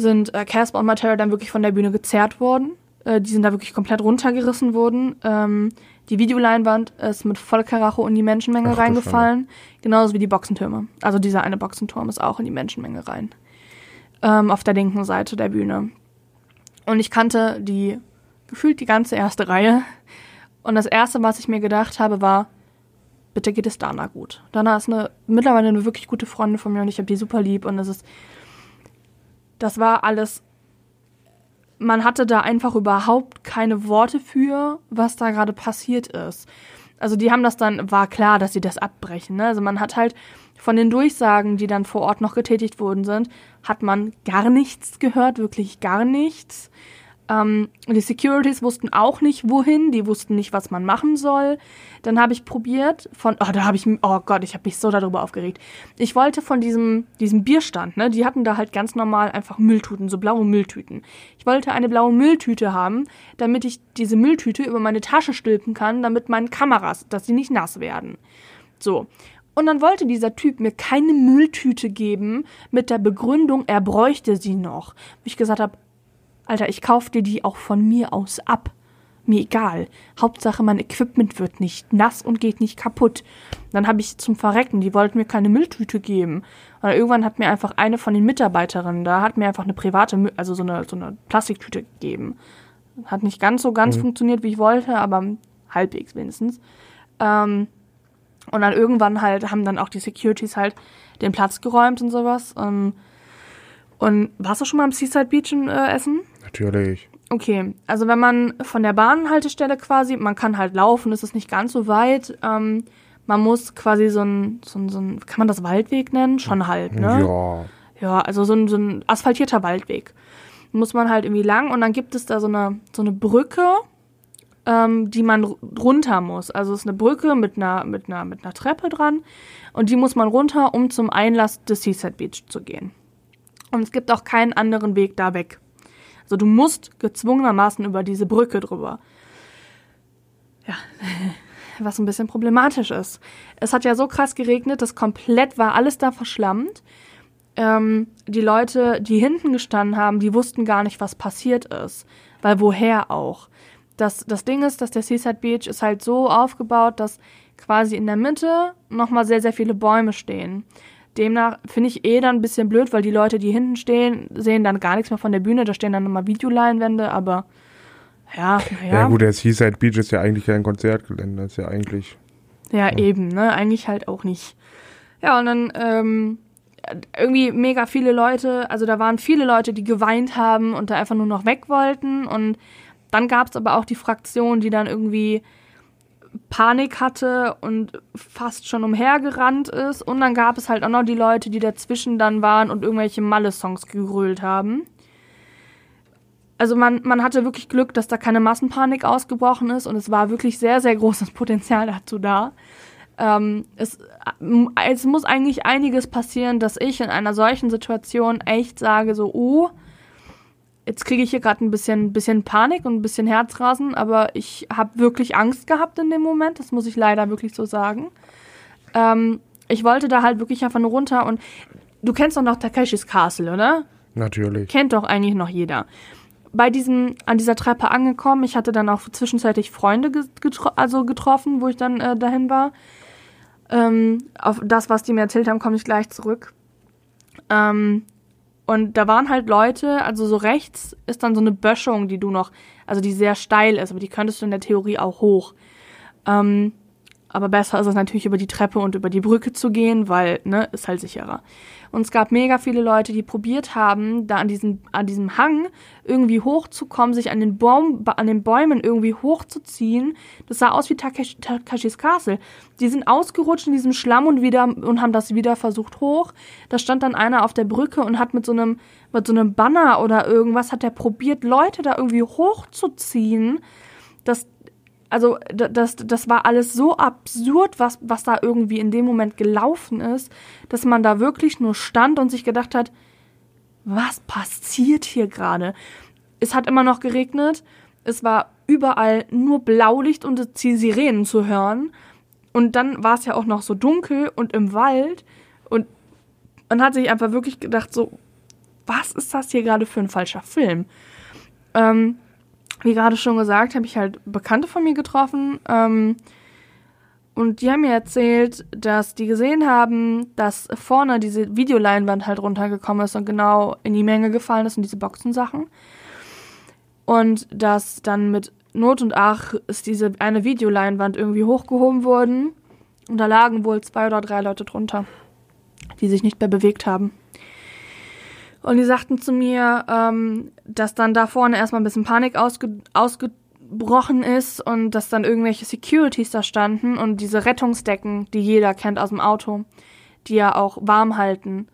sind äh, Casper und Matera dann wirklich von der Bühne gezerrt worden. Äh, die sind da wirklich komplett runtergerissen worden. Ähm, die Videoleinwand ist mit voller Karacho in die Menschenmenge Ach, reingefallen. Genauso wie die Boxentürme. Also dieser eine Boxenturm ist auch in die Menschenmenge rein. Ähm, auf der linken Seite der Bühne. Und ich kannte die, gefühlt die ganze erste Reihe. Und das erste, was ich mir gedacht habe, war, bitte geht es Dana gut. Dana ist eine, mittlerweile eine wirklich gute Freundin von mir und ich habe die super lieb und es ist, das war alles man hatte da einfach überhaupt keine Worte für, was da gerade passiert ist. Also die haben das dann, war klar, dass sie das abbrechen. Ne? Also man hat halt von den Durchsagen, die dann vor Ort noch getätigt worden sind, hat man gar nichts gehört, wirklich gar nichts. Ähm, die Securities wussten auch nicht, wohin, die wussten nicht, was man machen soll. Dann habe ich probiert von, oh, da habe ich, oh Gott, ich habe mich so darüber aufgeregt. Ich wollte von diesem, diesem Bierstand, ne, die hatten da halt ganz normal einfach Mülltüten, so blaue Mülltüten. Ich wollte eine blaue Mülltüte haben, damit ich diese Mülltüte über meine Tasche stülpen kann, damit meine Kameras, dass sie nicht nass werden. So. Und dann wollte dieser Typ mir keine Mülltüte geben mit der Begründung, er bräuchte sie noch. Ich gesagt habe, Alter, ich kauf dir die auch von mir aus ab. Mir egal. Hauptsache, mein Equipment wird nicht nass und geht nicht kaputt. Dann habe ich zum Verrecken, die wollten mir keine Mülltüte geben. Und irgendwann hat mir einfach eine von den Mitarbeiterinnen da, hat mir einfach eine private, also so eine, so eine Plastiktüte gegeben. Hat nicht ganz so ganz mhm. funktioniert, wie ich wollte, aber halbwegs wenigstens. Ähm, und dann irgendwann halt haben dann auch die Securities halt den Platz geräumt und sowas. Ähm, und warst du schon mal am Seaside Beach in äh, Essen? Natürlich. Okay, also wenn man von der Bahnhaltestelle quasi, man kann halt laufen, ist es nicht ganz so weit. Ähm, man muss quasi so ein, so ein, so ein, kann man das Waldweg nennen? Schon halb, ne? Ja. Ja, also so ein, so ein asphaltierter Waldweg. Muss man halt irgendwie lang und dann gibt es da so eine, so eine Brücke, ähm, die man runter muss. Also es ist eine Brücke mit einer, mit, einer, mit einer Treppe dran und die muss man runter, um zum Einlass des Seaside Beach zu gehen. Und es gibt auch keinen anderen Weg da weg. Also du musst gezwungenermaßen über diese Brücke drüber. Ja, *laughs* was ein bisschen problematisch ist. Es hat ja so krass geregnet, dass komplett war alles da verschlammt. Ähm, die Leute, die hinten gestanden haben, die wussten gar nicht, was passiert ist. Weil woher auch? Das, das Ding ist, dass der Seaside Beach ist halt so aufgebaut, dass quasi in der Mitte nochmal sehr, sehr viele Bäume stehen. Demnach finde ich eh dann ein bisschen blöd, weil die Leute, die hinten stehen, sehen dann gar nichts mehr von der Bühne. Da stehen dann nochmal Videoleinwände, aber ja, ja. Ja, gut, der Seaside Beach ist ja eigentlich kein Konzertgelände. ist ja eigentlich. Ja, ja, eben, ne? Eigentlich halt auch nicht. Ja, und dann ähm, irgendwie mega viele Leute, also da waren viele Leute, die geweint haben und da einfach nur noch weg wollten. Und dann gab es aber auch die Fraktion, die dann irgendwie Panik hatte und fast schon umhergerannt ist. Und dann gab es halt auch noch die Leute, die dazwischen dann waren und irgendwelche Malle-Songs gegrölt haben. Also man, man hatte wirklich Glück, dass da keine Massenpanik ausgebrochen ist und es war wirklich sehr, sehr großes *laughs* Potenzial dazu da. Ähm, es, es muss eigentlich einiges passieren, dass ich in einer solchen Situation echt sage, so, oh, jetzt kriege ich hier gerade ein bisschen, bisschen Panik und ein bisschen Herzrasen, aber ich habe wirklich Angst gehabt in dem Moment. Das muss ich leider wirklich so sagen. Ähm, ich wollte da halt wirklich einfach nur runter und du kennst doch noch Takeshis Castle, oder? Natürlich. Kennt doch eigentlich noch jeder. Bei diesem, an dieser Treppe angekommen, ich hatte dann auch zwischenzeitlich Freunde getro also getroffen, wo ich dann äh, dahin war. Ähm, auf das, was die mir erzählt haben, komme ich gleich zurück. Ähm, und da waren halt Leute, also so rechts ist dann so eine Böschung, die du noch, also die sehr steil ist, aber die könntest du in der Theorie auch hoch. Ähm, aber besser ist es natürlich über die Treppe und über die Brücke zu gehen, weil, ne, ist halt sicherer. Und es gab mega viele Leute, die probiert haben, da an diesem, an diesem Hang irgendwie hochzukommen, sich an den, Baum, an den Bäumen irgendwie hochzuziehen. Das sah aus wie Takesh, Takeshis Castle. Die sind ausgerutscht in diesem Schlamm und wieder, und haben das wieder versucht hoch. Da stand dann einer auf der Brücke und hat mit so einem, mit so einem Banner oder irgendwas, hat er probiert, Leute da irgendwie hochzuziehen. Das, also das, das war alles so absurd, was, was da irgendwie in dem Moment gelaufen ist, dass man da wirklich nur stand und sich gedacht hat, was passiert hier gerade? Es hat immer noch geregnet, es war überall nur Blaulicht und die Sirenen zu hören. Und dann war es ja auch noch so dunkel und im Wald. Und man hat sich einfach wirklich gedacht, so, was ist das hier gerade für ein falscher Film? Ähm, wie gerade schon gesagt, habe ich halt Bekannte von mir getroffen. Ähm, und die haben mir erzählt, dass die gesehen haben, dass vorne diese Videoleinwand halt runtergekommen ist und genau in die Menge gefallen ist und diese Boxensachen. Und dass dann mit Not und Ach ist diese eine Videoleinwand irgendwie hochgehoben worden. Und da lagen wohl zwei oder drei Leute drunter, die sich nicht mehr bewegt haben. Und die sagten zu mir, ähm, dass dann da vorne erstmal ein bisschen Panik ausge ausgebrochen ist und dass dann irgendwelche Securities da standen und diese Rettungsdecken, die jeder kennt aus dem Auto, die ja auch warm halten,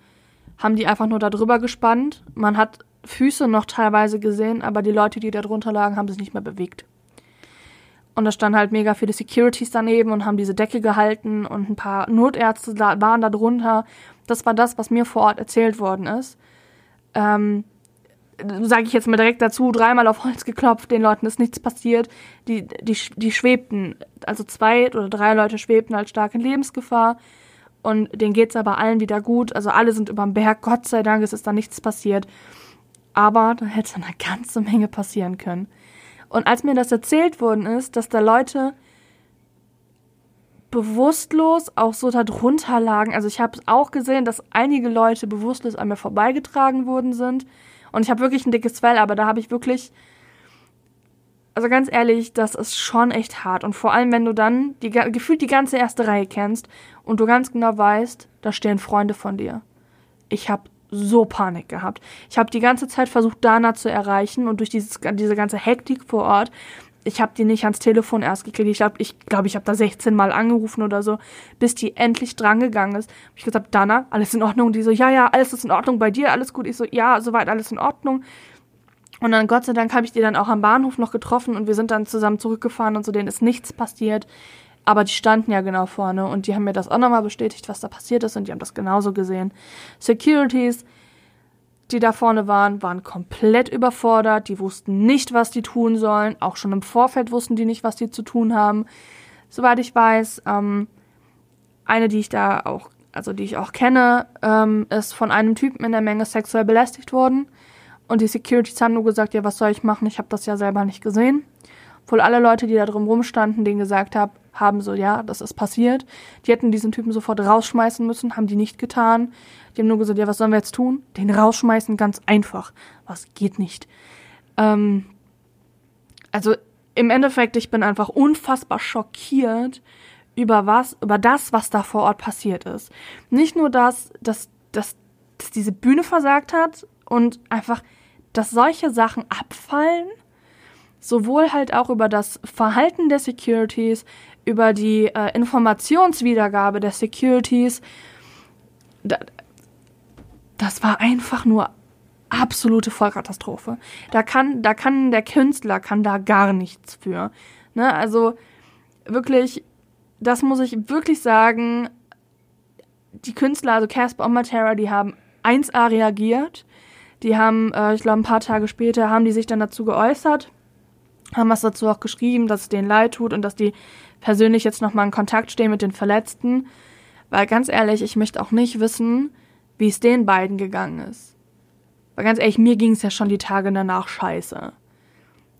haben die einfach nur da drüber gespannt. Man hat Füße noch teilweise gesehen, aber die Leute, die da drunter lagen, haben sich nicht mehr bewegt. Und da standen halt mega viele Securities daneben und haben diese Decke gehalten und ein paar Notärzte da, waren da drunter. Das war das, was mir vor Ort erzählt worden ist ähm, sage ich jetzt mal direkt dazu, dreimal auf Holz geklopft, den Leuten ist nichts passiert. Die, die, die schwebten, also zwei oder drei Leute schwebten als stark in Lebensgefahr. Und denen geht's aber allen wieder gut. Also alle sind überm Berg, Gott sei Dank, es ist da nichts passiert. Aber da hätte eine ganze Menge passieren können. Und als mir das erzählt worden ist, dass da Leute bewusstlos auch so darunter lagen. Also ich habe auch gesehen, dass einige Leute bewusstlos an mir vorbeigetragen worden sind. Und ich habe wirklich ein dickes Fell, aber da habe ich wirklich. Also ganz ehrlich, das ist schon echt hart. Und vor allem, wenn du dann die, gefühlt die ganze erste Reihe kennst und du ganz genau weißt, da stehen Freunde von dir. Ich habe so Panik gehabt. Ich habe die ganze Zeit versucht, Dana zu erreichen und durch dieses, diese ganze Hektik vor Ort ich habe die nicht ans Telefon erst gekriegt. Ich glaube, ich, glaub, ich habe da 16 Mal angerufen oder so, bis die endlich drangegangen ist. Hab ich gesagt, Dana, alles in Ordnung? Die so, ja, ja, alles ist in Ordnung bei dir, alles gut. Ich so, ja, soweit alles in Ordnung. Und dann Gott sei Dank habe ich die dann auch am Bahnhof noch getroffen und wir sind dann zusammen zurückgefahren und so, denen ist nichts passiert. Aber die standen ja genau vorne und die haben mir das auch nochmal bestätigt, was da passiert ist und die haben das genauso gesehen. Securities, die da vorne waren, waren komplett überfordert. Die wussten nicht, was die tun sollen. Auch schon im Vorfeld wussten die nicht, was die zu tun haben. Soweit ich weiß, ähm, eine, die ich da auch, also die ich auch kenne, ähm, ist von einem Typen in der Menge sexuell belästigt worden. Und die Securities haben nur gesagt, ja, was soll ich machen? Ich habe das ja selber nicht gesehen. Obwohl alle Leute, die da drum rumstanden, denen gesagt haben, haben so, ja, das ist passiert. Die hätten diesen Typen sofort rausschmeißen müssen, haben die nicht getan. Die haben nur gesagt, ja, was sollen wir jetzt tun? Den rausschmeißen, ganz einfach. Was geht nicht. Ähm, also im Endeffekt, ich bin einfach unfassbar schockiert über was, über das, was da vor Ort passiert ist. Nicht nur das, dass, dass, dass diese Bühne versagt hat und einfach, dass solche Sachen abfallen, sowohl halt auch über das Verhalten der Securities, über die äh, Informationswiedergabe der Securities. Da, das war einfach nur absolute Vollkatastrophe. Da kann, da kann der Künstler kann da gar nichts für. Ne? Also wirklich, das muss ich wirklich sagen. Die Künstler, also Casper und Matera, die haben 1A reagiert. Die haben, äh, ich glaube, ein paar Tage später haben die sich dann dazu geäußert, haben was dazu auch geschrieben, dass es denen leid tut und dass die persönlich jetzt nochmal in Kontakt stehen mit den Verletzten. Weil ganz ehrlich, ich möchte auch nicht wissen, wie es den beiden gegangen ist. Weil ganz ehrlich, mir ging es ja schon die Tage danach scheiße.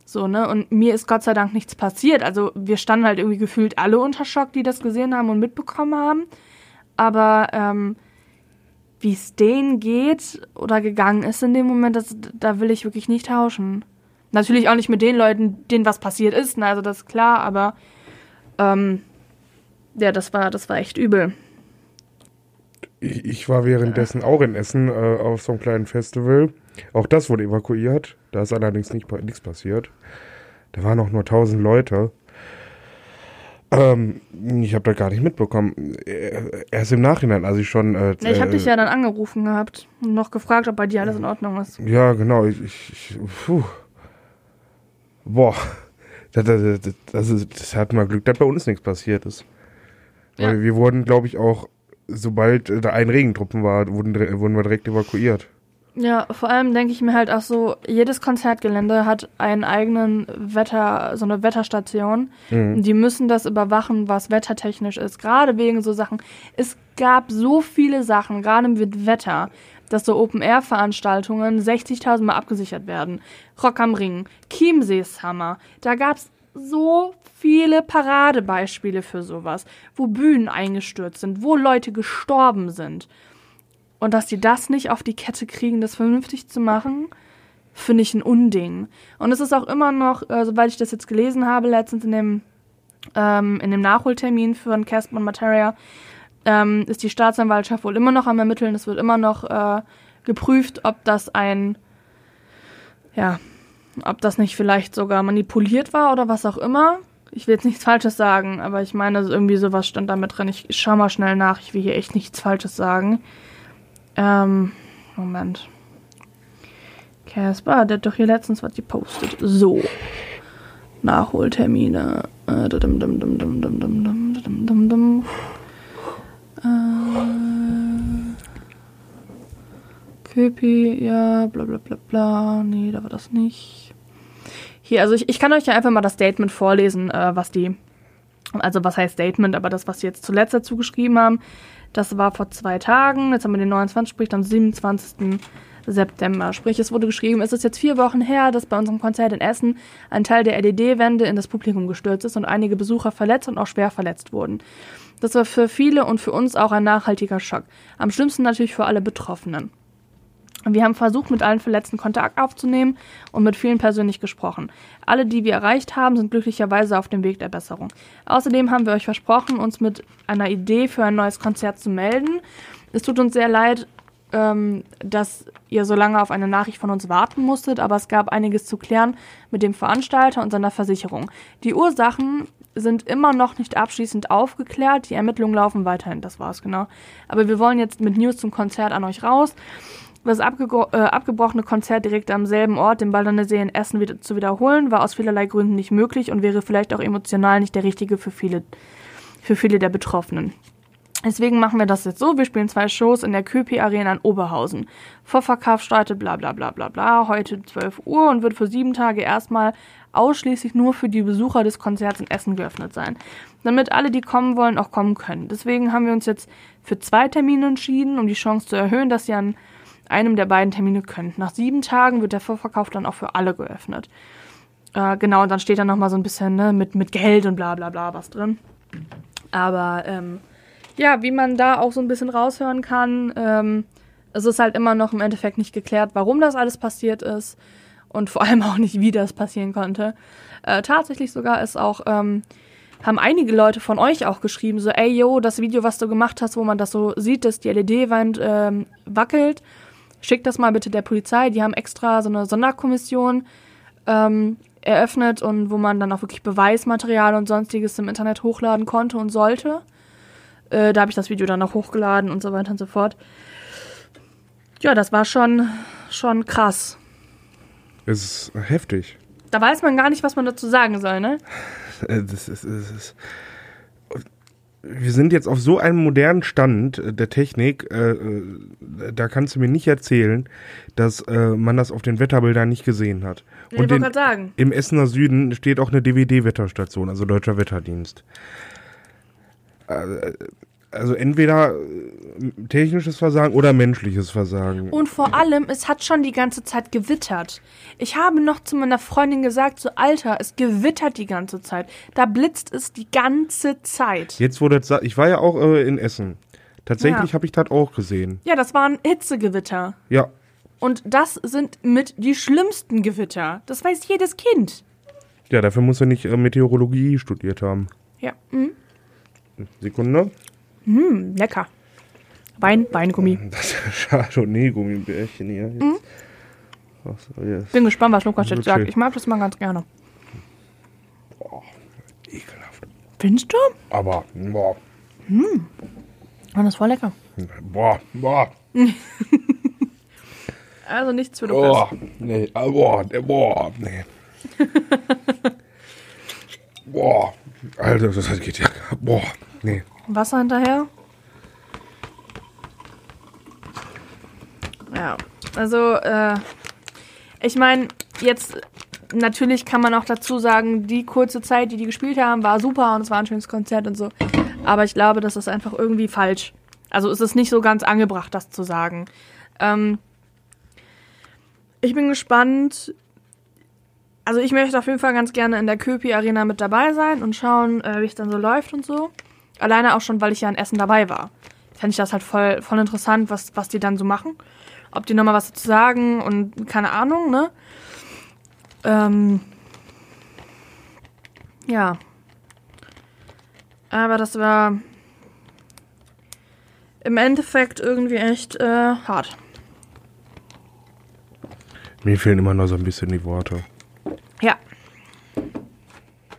So, ne? Und mir ist Gott sei Dank nichts passiert. Also wir standen halt irgendwie gefühlt alle unter Schock, die das gesehen haben und mitbekommen haben. Aber ähm, wie es denen geht oder gegangen ist in dem Moment, das, da will ich wirklich nicht tauschen. Natürlich auch nicht mit den Leuten, denen was passiert ist, ne? also das ist klar, aber ähm, ja, das war, das war echt übel. Ich, ich war währenddessen auch in Essen äh, auf so einem kleinen Festival. Auch das wurde evakuiert. Da ist allerdings nicht, nichts passiert. Da waren auch nur 1000 Leute. Ähm, ich habe das gar nicht mitbekommen. Erst im Nachhinein, als ich schon. Äh, ich habe dich ja dann angerufen gehabt und noch gefragt, ob bei dir alles in Ordnung ist. Ja, genau. Ich, ich puh. Boah, das, das, das, ist, das hat mal Glück, dass bei uns nichts passiert ist. Ja. Weil wir wurden, glaube ich, auch, sobald da ein Regentruppen war, wurden, wurden wir direkt evakuiert. Ja, vor allem denke ich mir halt auch so, jedes Konzertgelände hat einen eigenen Wetter, so eine Wetterstation. Mhm. Die müssen das überwachen, was wettertechnisch ist. Gerade wegen so Sachen. Es gab so viele Sachen, gerade mit Wetter, dass so Open-Air-Veranstaltungen 60.000 Mal abgesichert werden. Rock am Ring, Chiemseeshammer. Da gab's so viele Paradebeispiele für sowas, wo Bühnen eingestürzt sind, wo Leute gestorben sind. Und dass die das nicht auf die Kette kriegen, das vernünftig zu machen, finde ich ein Unding. Und es ist auch immer noch, äh, soweit ich das jetzt gelesen habe, letztens in dem, ähm, in dem Nachholtermin für ein Casper Materia, ähm, ist die Staatsanwaltschaft wohl immer noch am Ermitteln. Es wird immer noch äh, geprüft, ob das ein, ja, ob das nicht vielleicht sogar manipuliert war oder was auch immer. Ich will jetzt nichts Falsches sagen, aber ich meine, irgendwie sowas stand da mit drin. Ich, schau mal schnell nach. Ich will hier echt nichts Falsches sagen. Ähm, Moment. Casper, der hat doch hier letztens was gepostet. So. Nachholtermine. Äh, dum, dum, dum, dum, dum, dum, dum, dum, dum. Äh, Köpi, ja, bla bla bla bla. Nee, da war das nicht. Hier, also ich, ich kann euch ja einfach mal das Statement vorlesen, äh, was die, also was heißt Statement, aber das, was sie jetzt zuletzt dazu geschrieben haben. Das war vor zwei Tagen, jetzt haben wir den 29, sprich am 27. September. Sprich, es wurde geschrieben, es ist jetzt vier Wochen her, dass bei unserem Konzert in Essen ein Teil der LED-Wände in das Publikum gestürzt ist und einige Besucher verletzt und auch schwer verletzt wurden. Das war für viele und für uns auch ein nachhaltiger Schock. Am schlimmsten natürlich für alle Betroffenen. Wir haben versucht, mit allen Verletzten Kontakt aufzunehmen und mit vielen persönlich gesprochen. Alle, die wir erreicht haben, sind glücklicherweise auf dem Weg der Besserung. Außerdem haben wir euch versprochen, uns mit einer Idee für ein neues Konzert zu melden. Es tut uns sehr leid, ähm, dass ihr so lange auf eine Nachricht von uns warten musstet, aber es gab einiges zu klären mit dem Veranstalter und seiner Versicherung. Die Ursachen sind immer noch nicht abschließend aufgeklärt. Die Ermittlungen laufen weiterhin, das war's genau. Aber wir wollen jetzt mit News zum Konzert an euch raus. Das abge äh, abgebrochene Konzert direkt am selben Ort, dem Ballerner See in Essen, wieder zu wiederholen, war aus vielerlei Gründen nicht möglich und wäre vielleicht auch emotional nicht der richtige für viele, für viele der Betroffenen. Deswegen machen wir das jetzt so. Wir spielen zwei Shows in der Köpi Arena in Oberhausen. Vorverkauf startet bla bla bla bla bla heute 12 Uhr und wird für sieben Tage erstmal ausschließlich nur für die Besucher des Konzerts in Essen geöffnet sein. Damit alle, die kommen wollen, auch kommen können. Deswegen haben wir uns jetzt für zwei Termine entschieden, um die Chance zu erhöhen, dass sie an einem der beiden Termine könnt. Nach sieben Tagen wird der Vorverkauf dann auch für alle geöffnet. Äh, genau, und dann steht da nochmal so ein bisschen ne, mit, mit Geld und bla bla bla was drin. Aber ähm, ja, wie man da auch so ein bisschen raushören kann, ähm, es ist halt immer noch im Endeffekt nicht geklärt, warum das alles passiert ist und vor allem auch nicht, wie das passieren konnte. Äh, tatsächlich sogar ist auch, ähm, haben einige Leute von euch auch geschrieben, so, ey, yo, das Video, was du gemacht hast, wo man das so sieht, dass die LED-Wand ähm, wackelt schickt das mal bitte der Polizei. Die haben extra so eine Sonderkommission ähm, eröffnet und wo man dann auch wirklich Beweismaterial und sonstiges im Internet hochladen konnte und sollte. Äh, da habe ich das Video dann auch hochgeladen und so weiter und so fort. Ja, das war schon, schon krass. Es ist heftig. Da weiß man gar nicht, was man dazu sagen soll, ne? Das ist, das ist wir sind jetzt auf so einem modernen Stand äh, der Technik, äh, äh, da kannst du mir nicht erzählen, dass äh, man das auf den Wetterbildern nicht gesehen hat. Ich Und wollte den, gerade sagen. im Essener Süden steht auch eine DWD-Wetterstation, also Deutscher Wetterdienst. Äh, Also entweder äh, technisches Versagen oder menschliches Versagen. Und vor allem, es hat schon die ganze Zeit gewittert. Ich habe noch zu meiner Freundin gesagt, so Alter, es gewittert die ganze Zeit. Da blitzt es die ganze Zeit. Jetzt wurde ich war ja auch äh, in Essen. Tatsächlich Ja. habe ich das auch gesehen. Ja, das war ein Hitzegewitter. Ja, Und das sind mit die schlimmsten Gewitter. Das weiß jedes Kind. ja, dafür muss er nicht äh, Meteorologie studiert haben. Ja. Mhm. Sekunde. Mm, lecker. Wein, Weingummi. *laughs* Das ist Chardonnay-Gummibärchen hier. Mhm. Was jetzt? Bin gespannt, was Lukas jetzt sagt. Ich mag das mal ganz gerne. Ekelhaft. Findest du? Aber, boah, Oh, das ist voll lecker. boah, boah, *laughs* Also nichts für Lukas. boah, nee, ah, boah, boah, nee. *laughs* boah, Alter, das geht ja, boah, nee. Wasser hinterher. Ja, also, äh, ich meine, jetzt, natürlich kann man auch dazu sagen, die kurze Zeit, die die gespielt haben, war super und es war ein schönes Konzert und so. Aber ich glaube, das ist einfach irgendwie falsch. Also es ist nicht so ganz angebracht, das zu sagen. Ähm, ich bin gespannt. Also ich möchte auf jeden Fall ganz gerne in der Köpi Arena mit dabei sein und schauen, äh, wie es dann so läuft und so. Alleine auch schon, weil ich ja in Essen dabei war. Fände ich das halt voll, voll interessant, was, was die dann so machen. Ob die nochmal was dazu sagen und keine Ahnung, ne? Ähm, ja. Aber das war im Endeffekt irgendwie echt äh, hart. Mir fehlen immer noch so ein bisschen die Worte.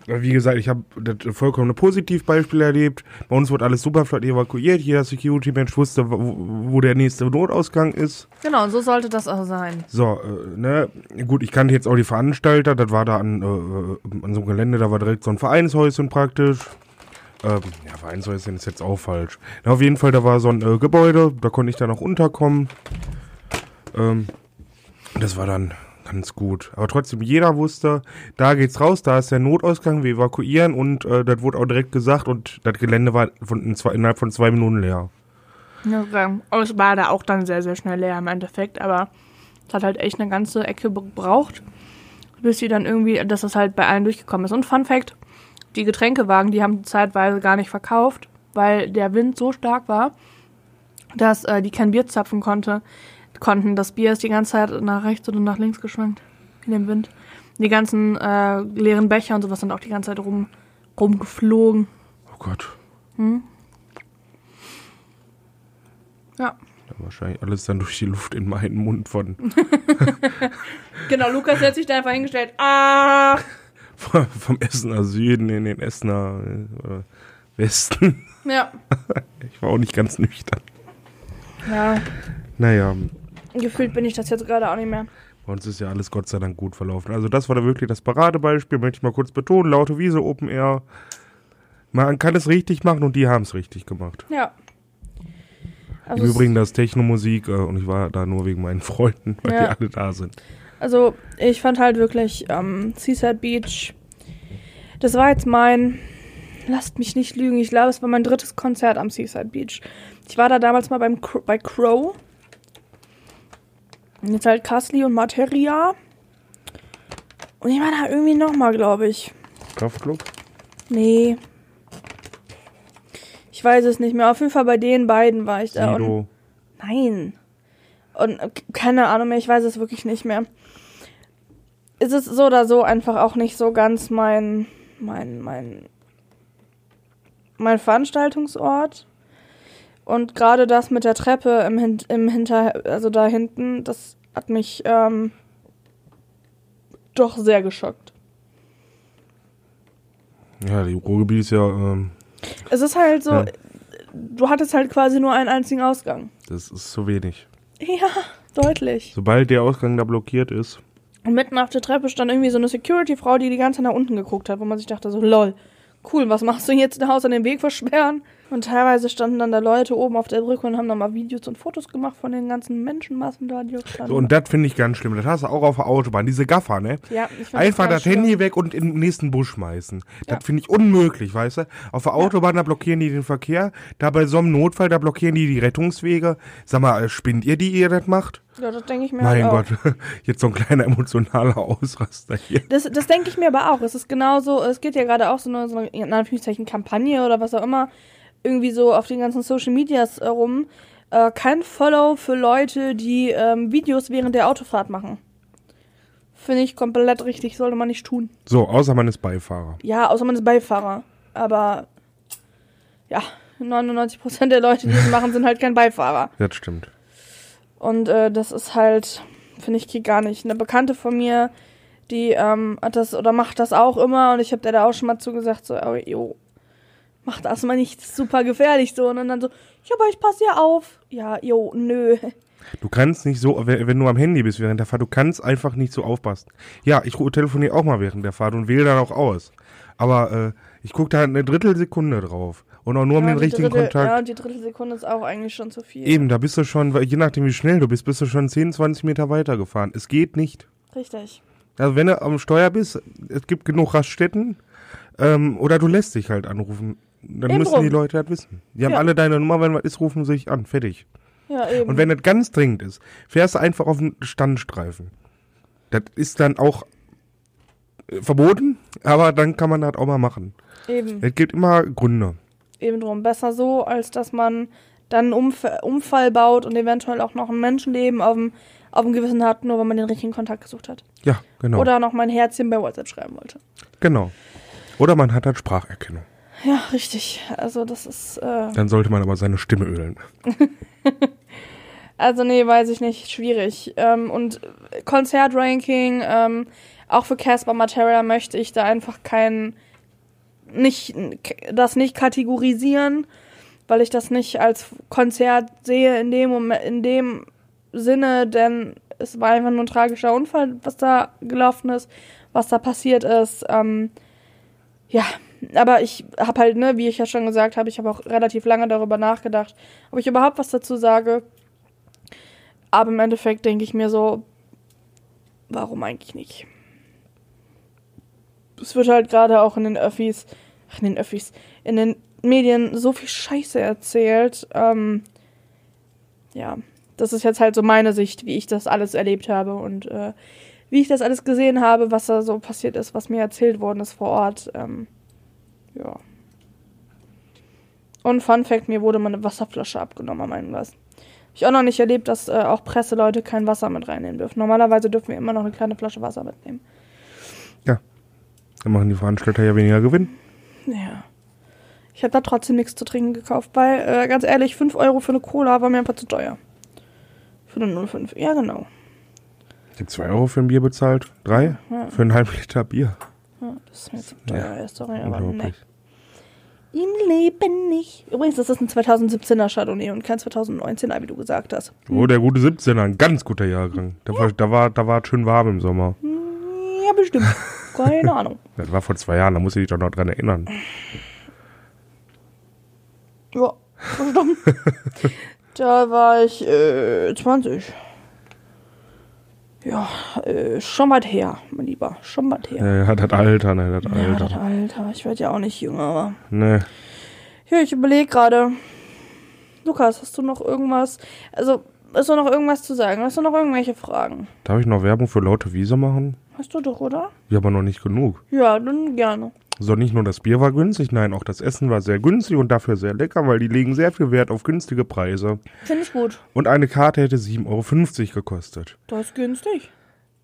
Wie gesagt, ich habe das vollkommene Positivbeispiel erlebt. Bei uns wurde alles super flott evakuiert. Jeder Security-Mensch wusste, wo, wo der nächste Notausgang ist. Genau, so sollte das auch sein. So, äh, ne, gut, ich kannte jetzt auch die Veranstalter, das war da an, äh, an so einem Gelände, da war direkt so ein Vereinshäuschen praktisch. Ähm, ja, Vereinshäuschen ist jetzt auch falsch. Na, auf jeden Fall, da war so ein äh, Gebäude, da konnte ich dann auch unterkommen. Ähm, das war dann ganz gut. Aber trotzdem, jeder wusste, da geht's raus, da ist der Notausgang, wir evakuieren und äh, das wurde auch direkt gesagt und das Gelände war von, in zwei, innerhalb von zwei Minuten leer. Okay. Und es war da auch dann sehr, sehr schnell leer im Endeffekt, aber es hat halt echt eine ganze Ecke gebraucht, bis sie dann irgendwie, dass das halt bei allen durchgekommen ist. Und Fun Fact, die Getränkewagen, die haben zeitweise gar nicht verkauft, weil der Wind so stark war, dass äh, die kein Bier zapfen konnte, konnten. Das Bier ist die ganze Zeit nach rechts oder nach links geschwankt in dem Wind. Die ganzen äh, leeren Becher und sowas sind auch die ganze Zeit rum, rumgeflogen. Oh Gott. Ja. Da wahrscheinlich alles dann durch die Luft in meinen Mund von *laughs* Genau, Lukas hat sich da einfach hingestellt. Ah! *laughs* vom Essener Süden in den Essener äh, Westen. Ja. *laughs* Ich war auch nicht ganz nüchtern. Ja, Naja, gefühlt bin ich das jetzt gerade auch nicht mehr. bei uns ist ja alles Gott sei Dank gut verlaufen. Also das war da wirklich das Paradebeispiel, möchte ich mal kurz betonen. Laute Wiese, Open Air. Man kann es richtig machen und die haben es richtig gemacht. Ja. Also, Im Übrigen das Technomusik äh, und ich war da nur wegen meinen *laughs* Freunden, weil Ja. die alle da sind. also ich fand halt wirklich ähm, Seaside Beach. Das war jetzt mein. Lasst mich nicht lügen. Ich glaube, es war mein drittes Konzert am Seaside Beach. Ich war da damals mal beim bei Crow. Jetzt halt Kassli und Materia. Und ich war da irgendwie nochmal, glaube ich. Kraftclub? Nee. Ich weiß es nicht mehr. Auf jeden Fall bei den beiden war ich da. Und Sido. Nein. Und keine Ahnung mehr, ich weiß es wirklich nicht mehr. Es ist so oder so einfach auch nicht so ganz mein, mein, mein, mein Veranstaltungsort. Und gerade das mit der Treppe im, Hin im Hinter, also da hinten, das hat mich ähm, doch sehr geschockt. Ja, die Ruhrgebiet ist ja, ähm, Es ist halt so, Ja. du hattest halt quasi nur einen einzigen Ausgang. das ist zu wenig. Ja, deutlich. Sobald der Ausgang da blockiert ist, Und mitten auf der Treppe stand irgendwie so eine Security-Frau, die die ganze Zeit nach unten geguckt hat, wo man sich dachte so, lol, cool, was machst du jetzt? Haus an den Weg versperren? Und teilweise standen dann da Leute oben auf der Brücke und haben dann mal Videos und Fotos gemacht von den ganzen Menschenmassen da, die da standen. So, und das finde ich ganz schlimm. Das hast du auch auf der Autobahn. Diese Gaffer, ne? ja, ich Einfach ganz das Handy weg und in den nächsten Busch schmeißen. Ja. Das finde ich unmöglich, weißt du? Auf der Autobahn, da blockieren die den Verkehr. Da bei so einem Notfall, da blockieren die die Rettungswege. Sag mal, äh, spinnt ihr, die ihr das macht? Ja, das denke ich mir mein halt Gott, *laughs* jetzt so ein kleiner emotionaler Ausraster hier. Das, das denke ich mir aber auch. Es ist genauso, es geht ja gerade auch so eine, so eine in Anführungszeichen Kampagne oder was auch immer, irgendwie so auf den ganzen Social Medias äh, rum. Äh, kein Follow für Leute, die ähm, Videos während der Autofahrt machen. Finde ich komplett richtig, sollte man nicht tun. So, außer man ist Beifahrer. Ja, außer man ist Beifahrer. Aber ja, 99% der Leute, die das machen, sind halt kein Beifahrer. *laughs* Das stimmt. Und äh, das ist halt, finde ich, geht gar nicht. Eine Bekannte von mir, die ähm, hat das oder macht das auch immer und ich habe der da auch schon mal zugesagt, so, oh, jo, mach das mal nicht super gefährlich so. Und dann so, ja, aber ich passe ja auf. Ja, jo, nö. Du kannst nicht so, wenn du am Handy bist während der Fahrt, du kannst einfach nicht so aufpassen. Ja, ich telefoniere auch mal während der Fahrt und wähle dann auch aus. Aber äh, ich gucke da eine Drittelsekunde drauf. Und auch nur um ja, den die richtigen Drittel, Kontakt. Ja, und die Drittelsekunde ist auch eigentlich schon zu viel. Eben, da bist du schon, je nachdem wie schnell du bist, bist du schon 10, 20 Meter weitergefahren. Es geht nicht. Richtig. Also wenn du am Steuer bist, es gibt genug Raststätten, ähm, oder du lässt dich halt anrufen. Dann Eben müssen drum. die Leute das wissen. Die haben Ja. alle deine Nummer, wenn was ist, rufen sie sich an. Fertig. Ja, eben. Und wenn das ganz dringend ist, fährst du einfach auf den Standstreifen. Das ist dann auch äh, verboten, aber dann kann man das auch mal machen. eben. Es gibt immer Gründe. Eben drum. Besser so, als dass man dann einen Umf Unfall baut und eventuell auch noch ein Menschenleben auf dem, auf dem Gewissen hat, nur weil man den richtigen Kontakt gesucht hat. Ja, genau. Oder noch mein Herzchen bei WhatsApp schreiben wollte. genau. Oder man hat halt Spracherkennung. Ja, richtig. Also das ist, äh, Dann sollte man aber seine Stimme ölen. *laughs* also nee, weiß ich nicht, schwierig. Ähm, und Konzertranking, ähm, auch für Casper Materia möchte ich da einfach kein, nicht, das nicht kategorisieren, weil ich das nicht als Konzert sehe in dem Moment, in dem Sinne, denn es war einfach nur ein tragischer Unfall, was da gelaufen ist, was da passiert ist. Ähm, ja, aber ich habe halt, ne, wie ich ja schon gesagt habe, ich habe auch relativ lange darüber nachgedacht, ob ich überhaupt was dazu sage. Aber im Endeffekt denke ich mir so, warum eigentlich nicht? Es wird halt gerade auch in den Öffis, ach, in den Öffis, in den Medien so viel Scheiße erzählt. Ähm, ja, das ist jetzt halt so meine Sicht, wie ich das alles erlebt habe und äh, wie ich das alles gesehen habe, was da so passiert ist, was mir erzählt worden ist vor Ort. Ähm, ja. Und Fun Fact, mir wurde mal eine Wasserflasche abgenommen an meinem Glas. Hab ich auch noch nicht erlebt, dass äh, auch Presseleute kein Wasser mit reinnehmen dürfen. Normalerweise dürfen wir immer noch eine kleine Flasche Wasser mitnehmen. Dann machen die Veranstalter ja weniger Gewinn. Ja. Ich habe da trotzdem nichts zu trinken gekauft, weil, äh, ganz ehrlich, 5 Euro für eine Cola war mir einfach zu teuer. Für eine 05. Ja, genau. Ich habe 2 Euro für ein Bier bezahlt. Drei? Ja, Für einen halben Liter Bier. Ja das ist mir zu teuer. Ja. Sorry, aber nee. Im Leben nicht. Übrigens, das ist ein 2017er Chardonnay und kein 2019er, wie du gesagt hast. Oh, der gute 17er, ein ganz guter Jahrgang. Da war, da war, da war es schön warm im Sommer. Ja, bestimmt. Keine *laughs* Ahnung. Das war vor zwei Jahren, da muss ich dich doch noch dran erinnern. Ja, bestimmt. *laughs* da war ich äh, 20. Ja, äh, schon weit her, mein Lieber. Schon weit her. Ja, ja, das Alter, ne, das Ja, das Alter. Alter. Ich werde ja auch nicht jünger, aber. Ne. Ja, ich überlege gerade. Lukas, hast du noch irgendwas? Also, ist da noch irgendwas zu sagen? Hast du noch irgendwelche Fragen? Darf ich noch Werbung für laute Wiese machen? Hast du doch, oder? Ja, aber noch nicht genug. Ja, dann gerne. So, nicht nur das Bier war günstig, nein, auch das Essen war sehr günstig und dafür sehr lecker, weil die legen sehr viel Wert auf günstige Preise. Finde ich gut. Und eine Karte hätte 7,50 Euro gekostet. Das ist günstig.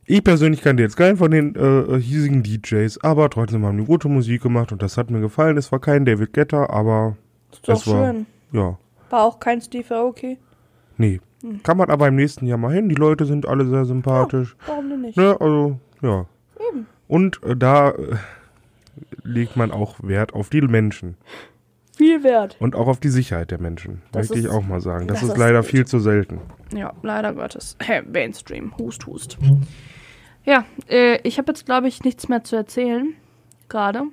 Ich persönlich kannte jetzt keinen von den äh, hiesigen DJs, aber trotzdem haben die gute Musik gemacht und das hat mir gefallen. Es war kein David Guetta, aber Ist doch Es war- schön. ja, War auch kein Steve Aoki. nee. Kann man aber im nächsten Jahr mal hin. Die Leute sind alle sehr sympathisch. Warum denn nicht? Ne, also, ja. Eben. Und äh, da äh, legt man auch Wert auf die Menschen Viel wert. und auch auf die Sicherheit der Menschen. Das möchte ich ist- auch mal sagen. Das, das ist ist leider gut. viel zu selten. Ja, leider Gottes. Hey, Mainstream. Hust, hust. Ja, äh, ich habe jetzt, glaube ich, nichts mehr zu erzählen. Gerade.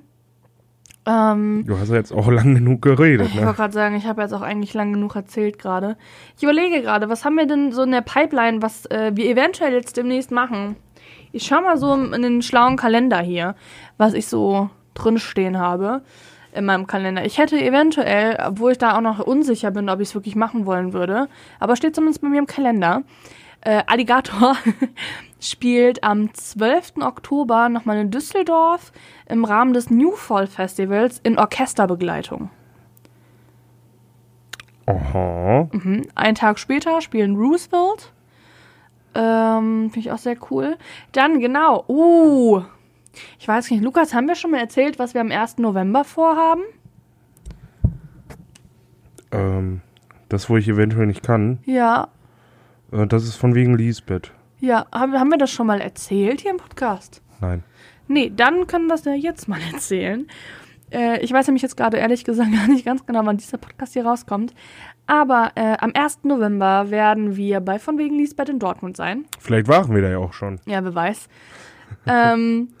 Ähm, Du hast ja jetzt auch *laughs* lang genug geredet, ich wollte ne? gerade sagen, ich habe jetzt auch eigentlich lang genug erzählt gerade. Ich überlege gerade, was haben wir denn so in der Pipeline, was äh, wir eventuell jetzt demnächst machen? Ich schau mal so in den schlauen Kalender hier, was ich so drinstehen habe in meinem Kalender. Ich hätte eventuell, obwohl ich da auch noch unsicher bin, ob ich es wirklich machen wollen würde, aber steht zumindest bei mir im Kalender. Äh, Alligator *laughs* spielt am 12. Oktober nochmal in Düsseldorf im Rahmen des New Fall Festivals in Orchesterbegleitung. Aha. Mhm. Einen Tag später spielen Roosevelt. Ähm, Finde ich auch sehr cool. Dann, genau, uh, ich weiß nicht, Lukas, haben wir schon mal erzählt, was wir am 1. November vorhaben? Ähm, das, wo ich eventuell nicht kann, Ja, äh, das ist von wegen Lisbeth. ja, haben, haben wir das schon mal erzählt hier im Podcast? Nein. Nee, dann können wir das ja jetzt mal *laughs* erzählen. Äh, ich weiß nämlich jetzt gerade ehrlich gesagt *laughs* gar nicht ganz genau, wann dieser Podcast hier rauskommt. Aber äh, am 1. November werden wir bei Von wegen Lisbeth in Dortmund sein. Vielleicht waren wir da ja auch schon. Ja, wer weiß. ähm, *laughs*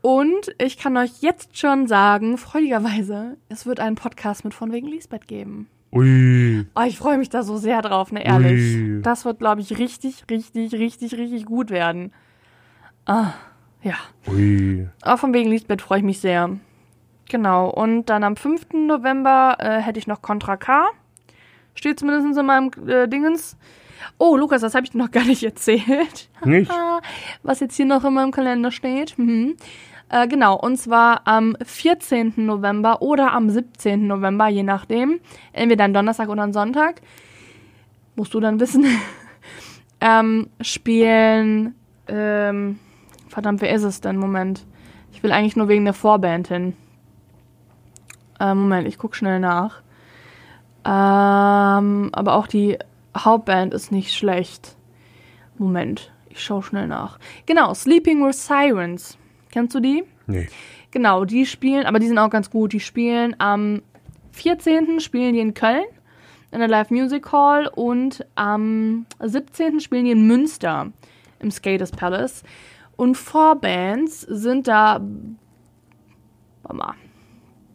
und ich kann euch jetzt schon sagen, freudigerweise, es wird einen Podcast mit von wegen Lisbeth geben. Ui. Oh, ich freue mich da so sehr drauf, ne, ehrlich. Ui. Das wird, glaube ich, richtig, richtig, richtig, richtig gut werden. Ah, ja. Ui. Aber von wegen Lisbeth freue ich mich sehr. Genau. Und dann am 5. November äh, hätte ich noch Contra K. Steht zumindest in meinem äh, Dingens. Oh, Lukas, das habe ich dir noch gar nicht *laughs* erzählt. Nicht? *laughs* was jetzt hier noch in meinem Kalender steht. Mhm. Äh, genau, und zwar am 14. November oder am 17. November, je nachdem. Entweder ein Donnerstag oder ein Sonntag. Musst du dann wissen. *laughs* ähm, spielen. Ähm, verdammt, wer ist es denn? Moment. Ich will eigentlich nur wegen der Vorband hin. Äh, Moment, ich guck schnell nach. Ähm, aber auch die Hauptband ist nicht schlecht. Moment, ich schau schnell nach. Genau, Sleeping with Sirens. Kennst du die? Nee. Genau, die spielen, aber die sind auch ganz gut. Die spielen am 14. spielen die in Köln in der Live Music Hall und am 17. spielen die in Münster im Skaters Palace. Und Vorbands sind da warte mal,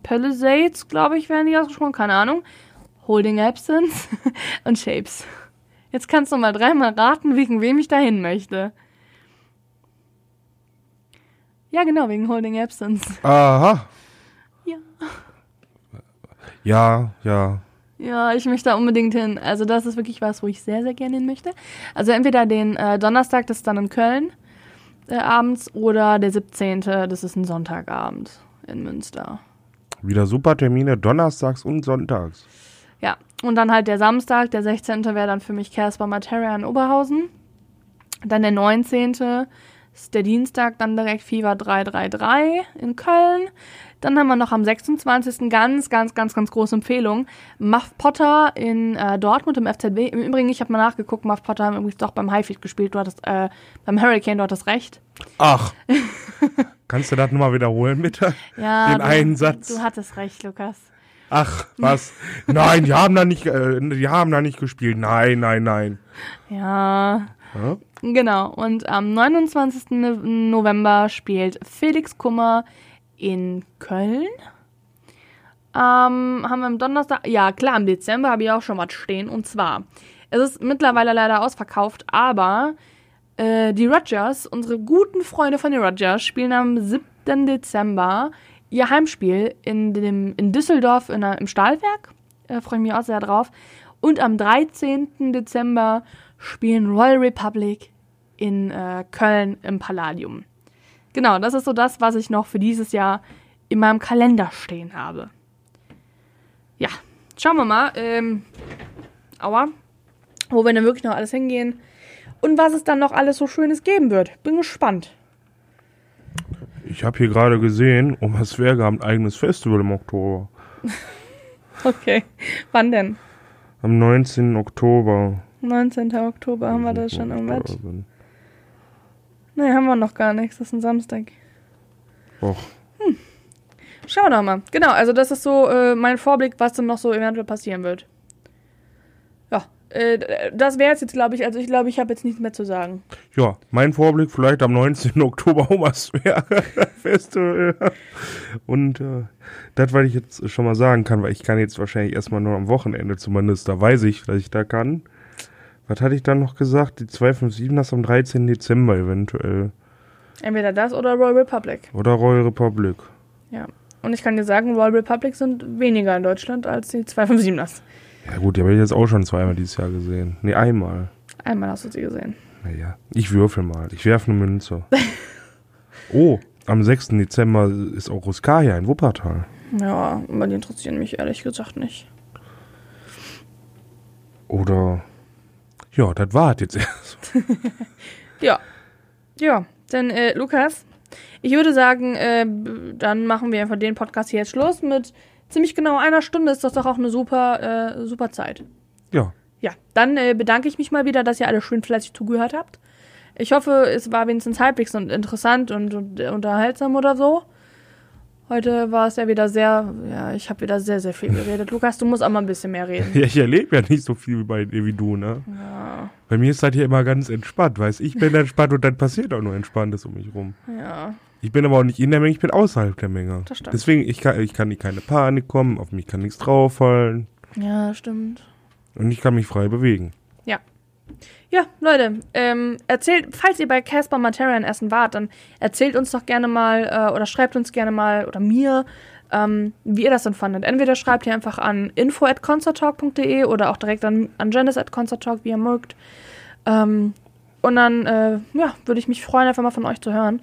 Palisades, glaube ich, werden die ausgesprochen, keine Ahnung. Holding Absence *laughs* und Shapes. Jetzt kannst du mal dreimal raten, wegen wem ich dahin möchte. Ja, genau, wegen Holding Absence. Aha. Ja. Ja, ja. Ja, ich möchte da unbedingt hin. Also das ist wirklich was, wo ich sehr, sehr gerne hin möchte. Also entweder den äh, Donnerstag, das ist dann in Köln äh, abends, oder der 17., das ist ein Sonntagabend in Münster. Wieder super Termine, donnerstags und sonntags. Ja, und dann halt der Samstag, der 16. wäre dann für mich Casper Materia in Oberhausen. Dann der 19. ist der Dienstag, dann direkt Fever 333 in Köln. Dann haben wir noch am 26. ganz, ganz, ganz, ganz große Empfehlung. Muff Potter in äh, Dortmund im FZB. Im Übrigen, ich habe mal nachgeguckt, Muff Potter haben übrigens doch beim Highfield gespielt. Du hattest, äh, beim Hurricane, du hattest recht. Ach. *laughs* Kannst du das nochmal wiederholen, bitte? Ja, Den du, einen Satz. Du hattest recht, Lukas. Ach, was? Nein, die haben da nicht, äh, die haben da nicht gespielt. Nein, nein, nein. Ja, Genau, und am 29. No- November spielt Felix Kummer in Köln. Ähm, haben wir am Donnerstag, ja klar, im Dezember habe ich auch schon was stehen. Und zwar, es ist mittlerweile leider ausverkauft, aber äh, die Rogers, unsere guten Freunde von den Rogers, spielen am 7. Dezember ihr Heimspiel in, dem, in Düsseldorf in im Stahlwerk. Äh, Freue ich mich auch sehr drauf. Und am 13. Dezember spielen Royal Republic in äh, Köln im Palladium. Genau, das ist so das, was ich noch für dieses Jahr in meinem Kalender stehen habe. Ja, schauen wir mal, ähm, aua, wo wir denn wirklich noch alles hingehen und was es dann noch alles so Schönes geben wird. Bin gespannt. Ich habe hier gerade gesehen, Omerswerke haben ein eigenes Festival im Oktober. *laughs* Okay, wann denn? Am 19. Oktober. 19. Oktober haben wir das schon irgendwas? Nee, haben wir noch gar nichts. Das ist ein Samstag. Och, Schauen wir doch mal. Genau, also das ist so äh, mein Vorblick, was dann noch so eventuell passieren wird. Ja, äh, das wäre es jetzt, glaube ich. Also ich glaube, ich habe jetzt nichts mehr zu sagen. Ja, mein Vorblick vielleicht am 19. Oktober *laughs* Omersphäre *laughs* Festival. Und äh, das, was ich jetzt schon mal sagen kann, weil ich kann jetzt wahrscheinlich erstmal nur am Wochenende zumindest, da weiß ich, dass ich da kann. Was hatte ich dann noch gesagt? Die 257 das am 13. Dezember eventuell. Entweder das oder Royal Republic. Oder Royal Republic. Ja. Und ich kann dir sagen, Royal Republic sind weniger in Deutschland als die 257ers. Ja gut, die habe ich jetzt auch schon zweimal dieses Jahr gesehen. Nee, einmal. Einmal hast du sie gesehen. Naja, ich würfel mal. Ich werfe eine Münze. *laughs* oh, am 6. Dezember ist auch Ruskaya in Wuppertal. Ja, aber die interessieren mich ehrlich gesagt nicht. Oder. Ja, das war jetzt erst. *laughs* Ja. Ja, dann äh, Lukas, ich würde sagen, äh, dann machen wir einfach den Podcast hier jetzt Schluss mit ziemlich genau einer Stunde. Ist das doch auch eine super, äh, super Zeit. Ja. Ja, dann äh, bedanke ich mich mal wieder, dass ihr alle schön fleißig zugehört habt. Ich hoffe, es war wenigstens halbwegs und interessant und, und äh, unterhaltsam oder so. Heute war es ja wieder sehr, ja, ich habe wieder sehr, sehr viel geredet. Lukas, du musst auch mal ein bisschen mehr reden. *laughs* Ja, ich erlebe ja nicht so viel bei wie du, ne? Ja, Bei mir ist das hier immer ganz entspannt, weißt ich bin entspannt und dann passiert auch nur Entspanntes um mich rum. ja, Ich bin aber auch nicht in der Menge, ich bin außerhalb der Menge. Das stimmt. Deswegen, ich kann, ich kann in keine Panik kommen, auf mich kann nichts drauffallen ja, stimmt. und ich kann mich frei bewegen. Ja. Leute, ähm, erzählt, falls ihr bei Casper Materia in Essen wart, dann erzählt uns doch gerne mal äh, oder schreibt uns gerne mal oder mir, ähm, wie ihr das dann fandet. Entweder schreibt ihr einfach an info at concerttalk.de oder auch direkt an, an Janice at concerttalk, wie ihr mögt. Ähm, und dann, äh, ja, würde ich mich freuen, einfach mal von euch zu hören,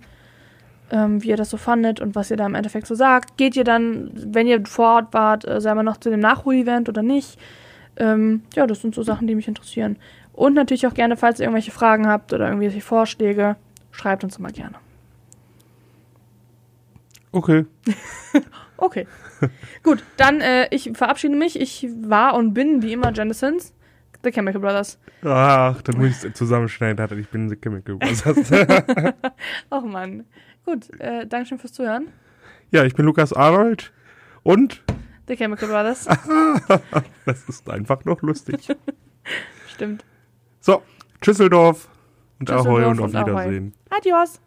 ähm, wie ihr das so fandet und was ihr da im Endeffekt so sagt. Geht ihr dann, wenn ihr vor Ort wart, äh, selber noch zu dem Nachhol-Event oder nicht? Ähm, ja, das sind so Sachen, die mich interessieren. Und natürlich auch gerne, falls ihr irgendwelche Fragen habt oder irgendwelche Vorschläge, schreibt uns immer gerne. Okay. *laughs* Okay. Gut, dann äh, ich verabschiede mich. Ich war und bin wie immer Janisons, The Chemical Brothers. Ach, dann muss ich es zusammenschneiden. Ich bin The Chemical Brothers. *laughs* Och Mann. Gut, äh, Dankeschön fürs Zuhören. ja, ich bin Lukas Arnold und The Chemical Brothers. *laughs* das ist einfach noch lustig. Stimmt. So, Tschüsseldorf und Tschüsseldorf Ahoi und auf und Ahoi. Wiedersehen. Adios.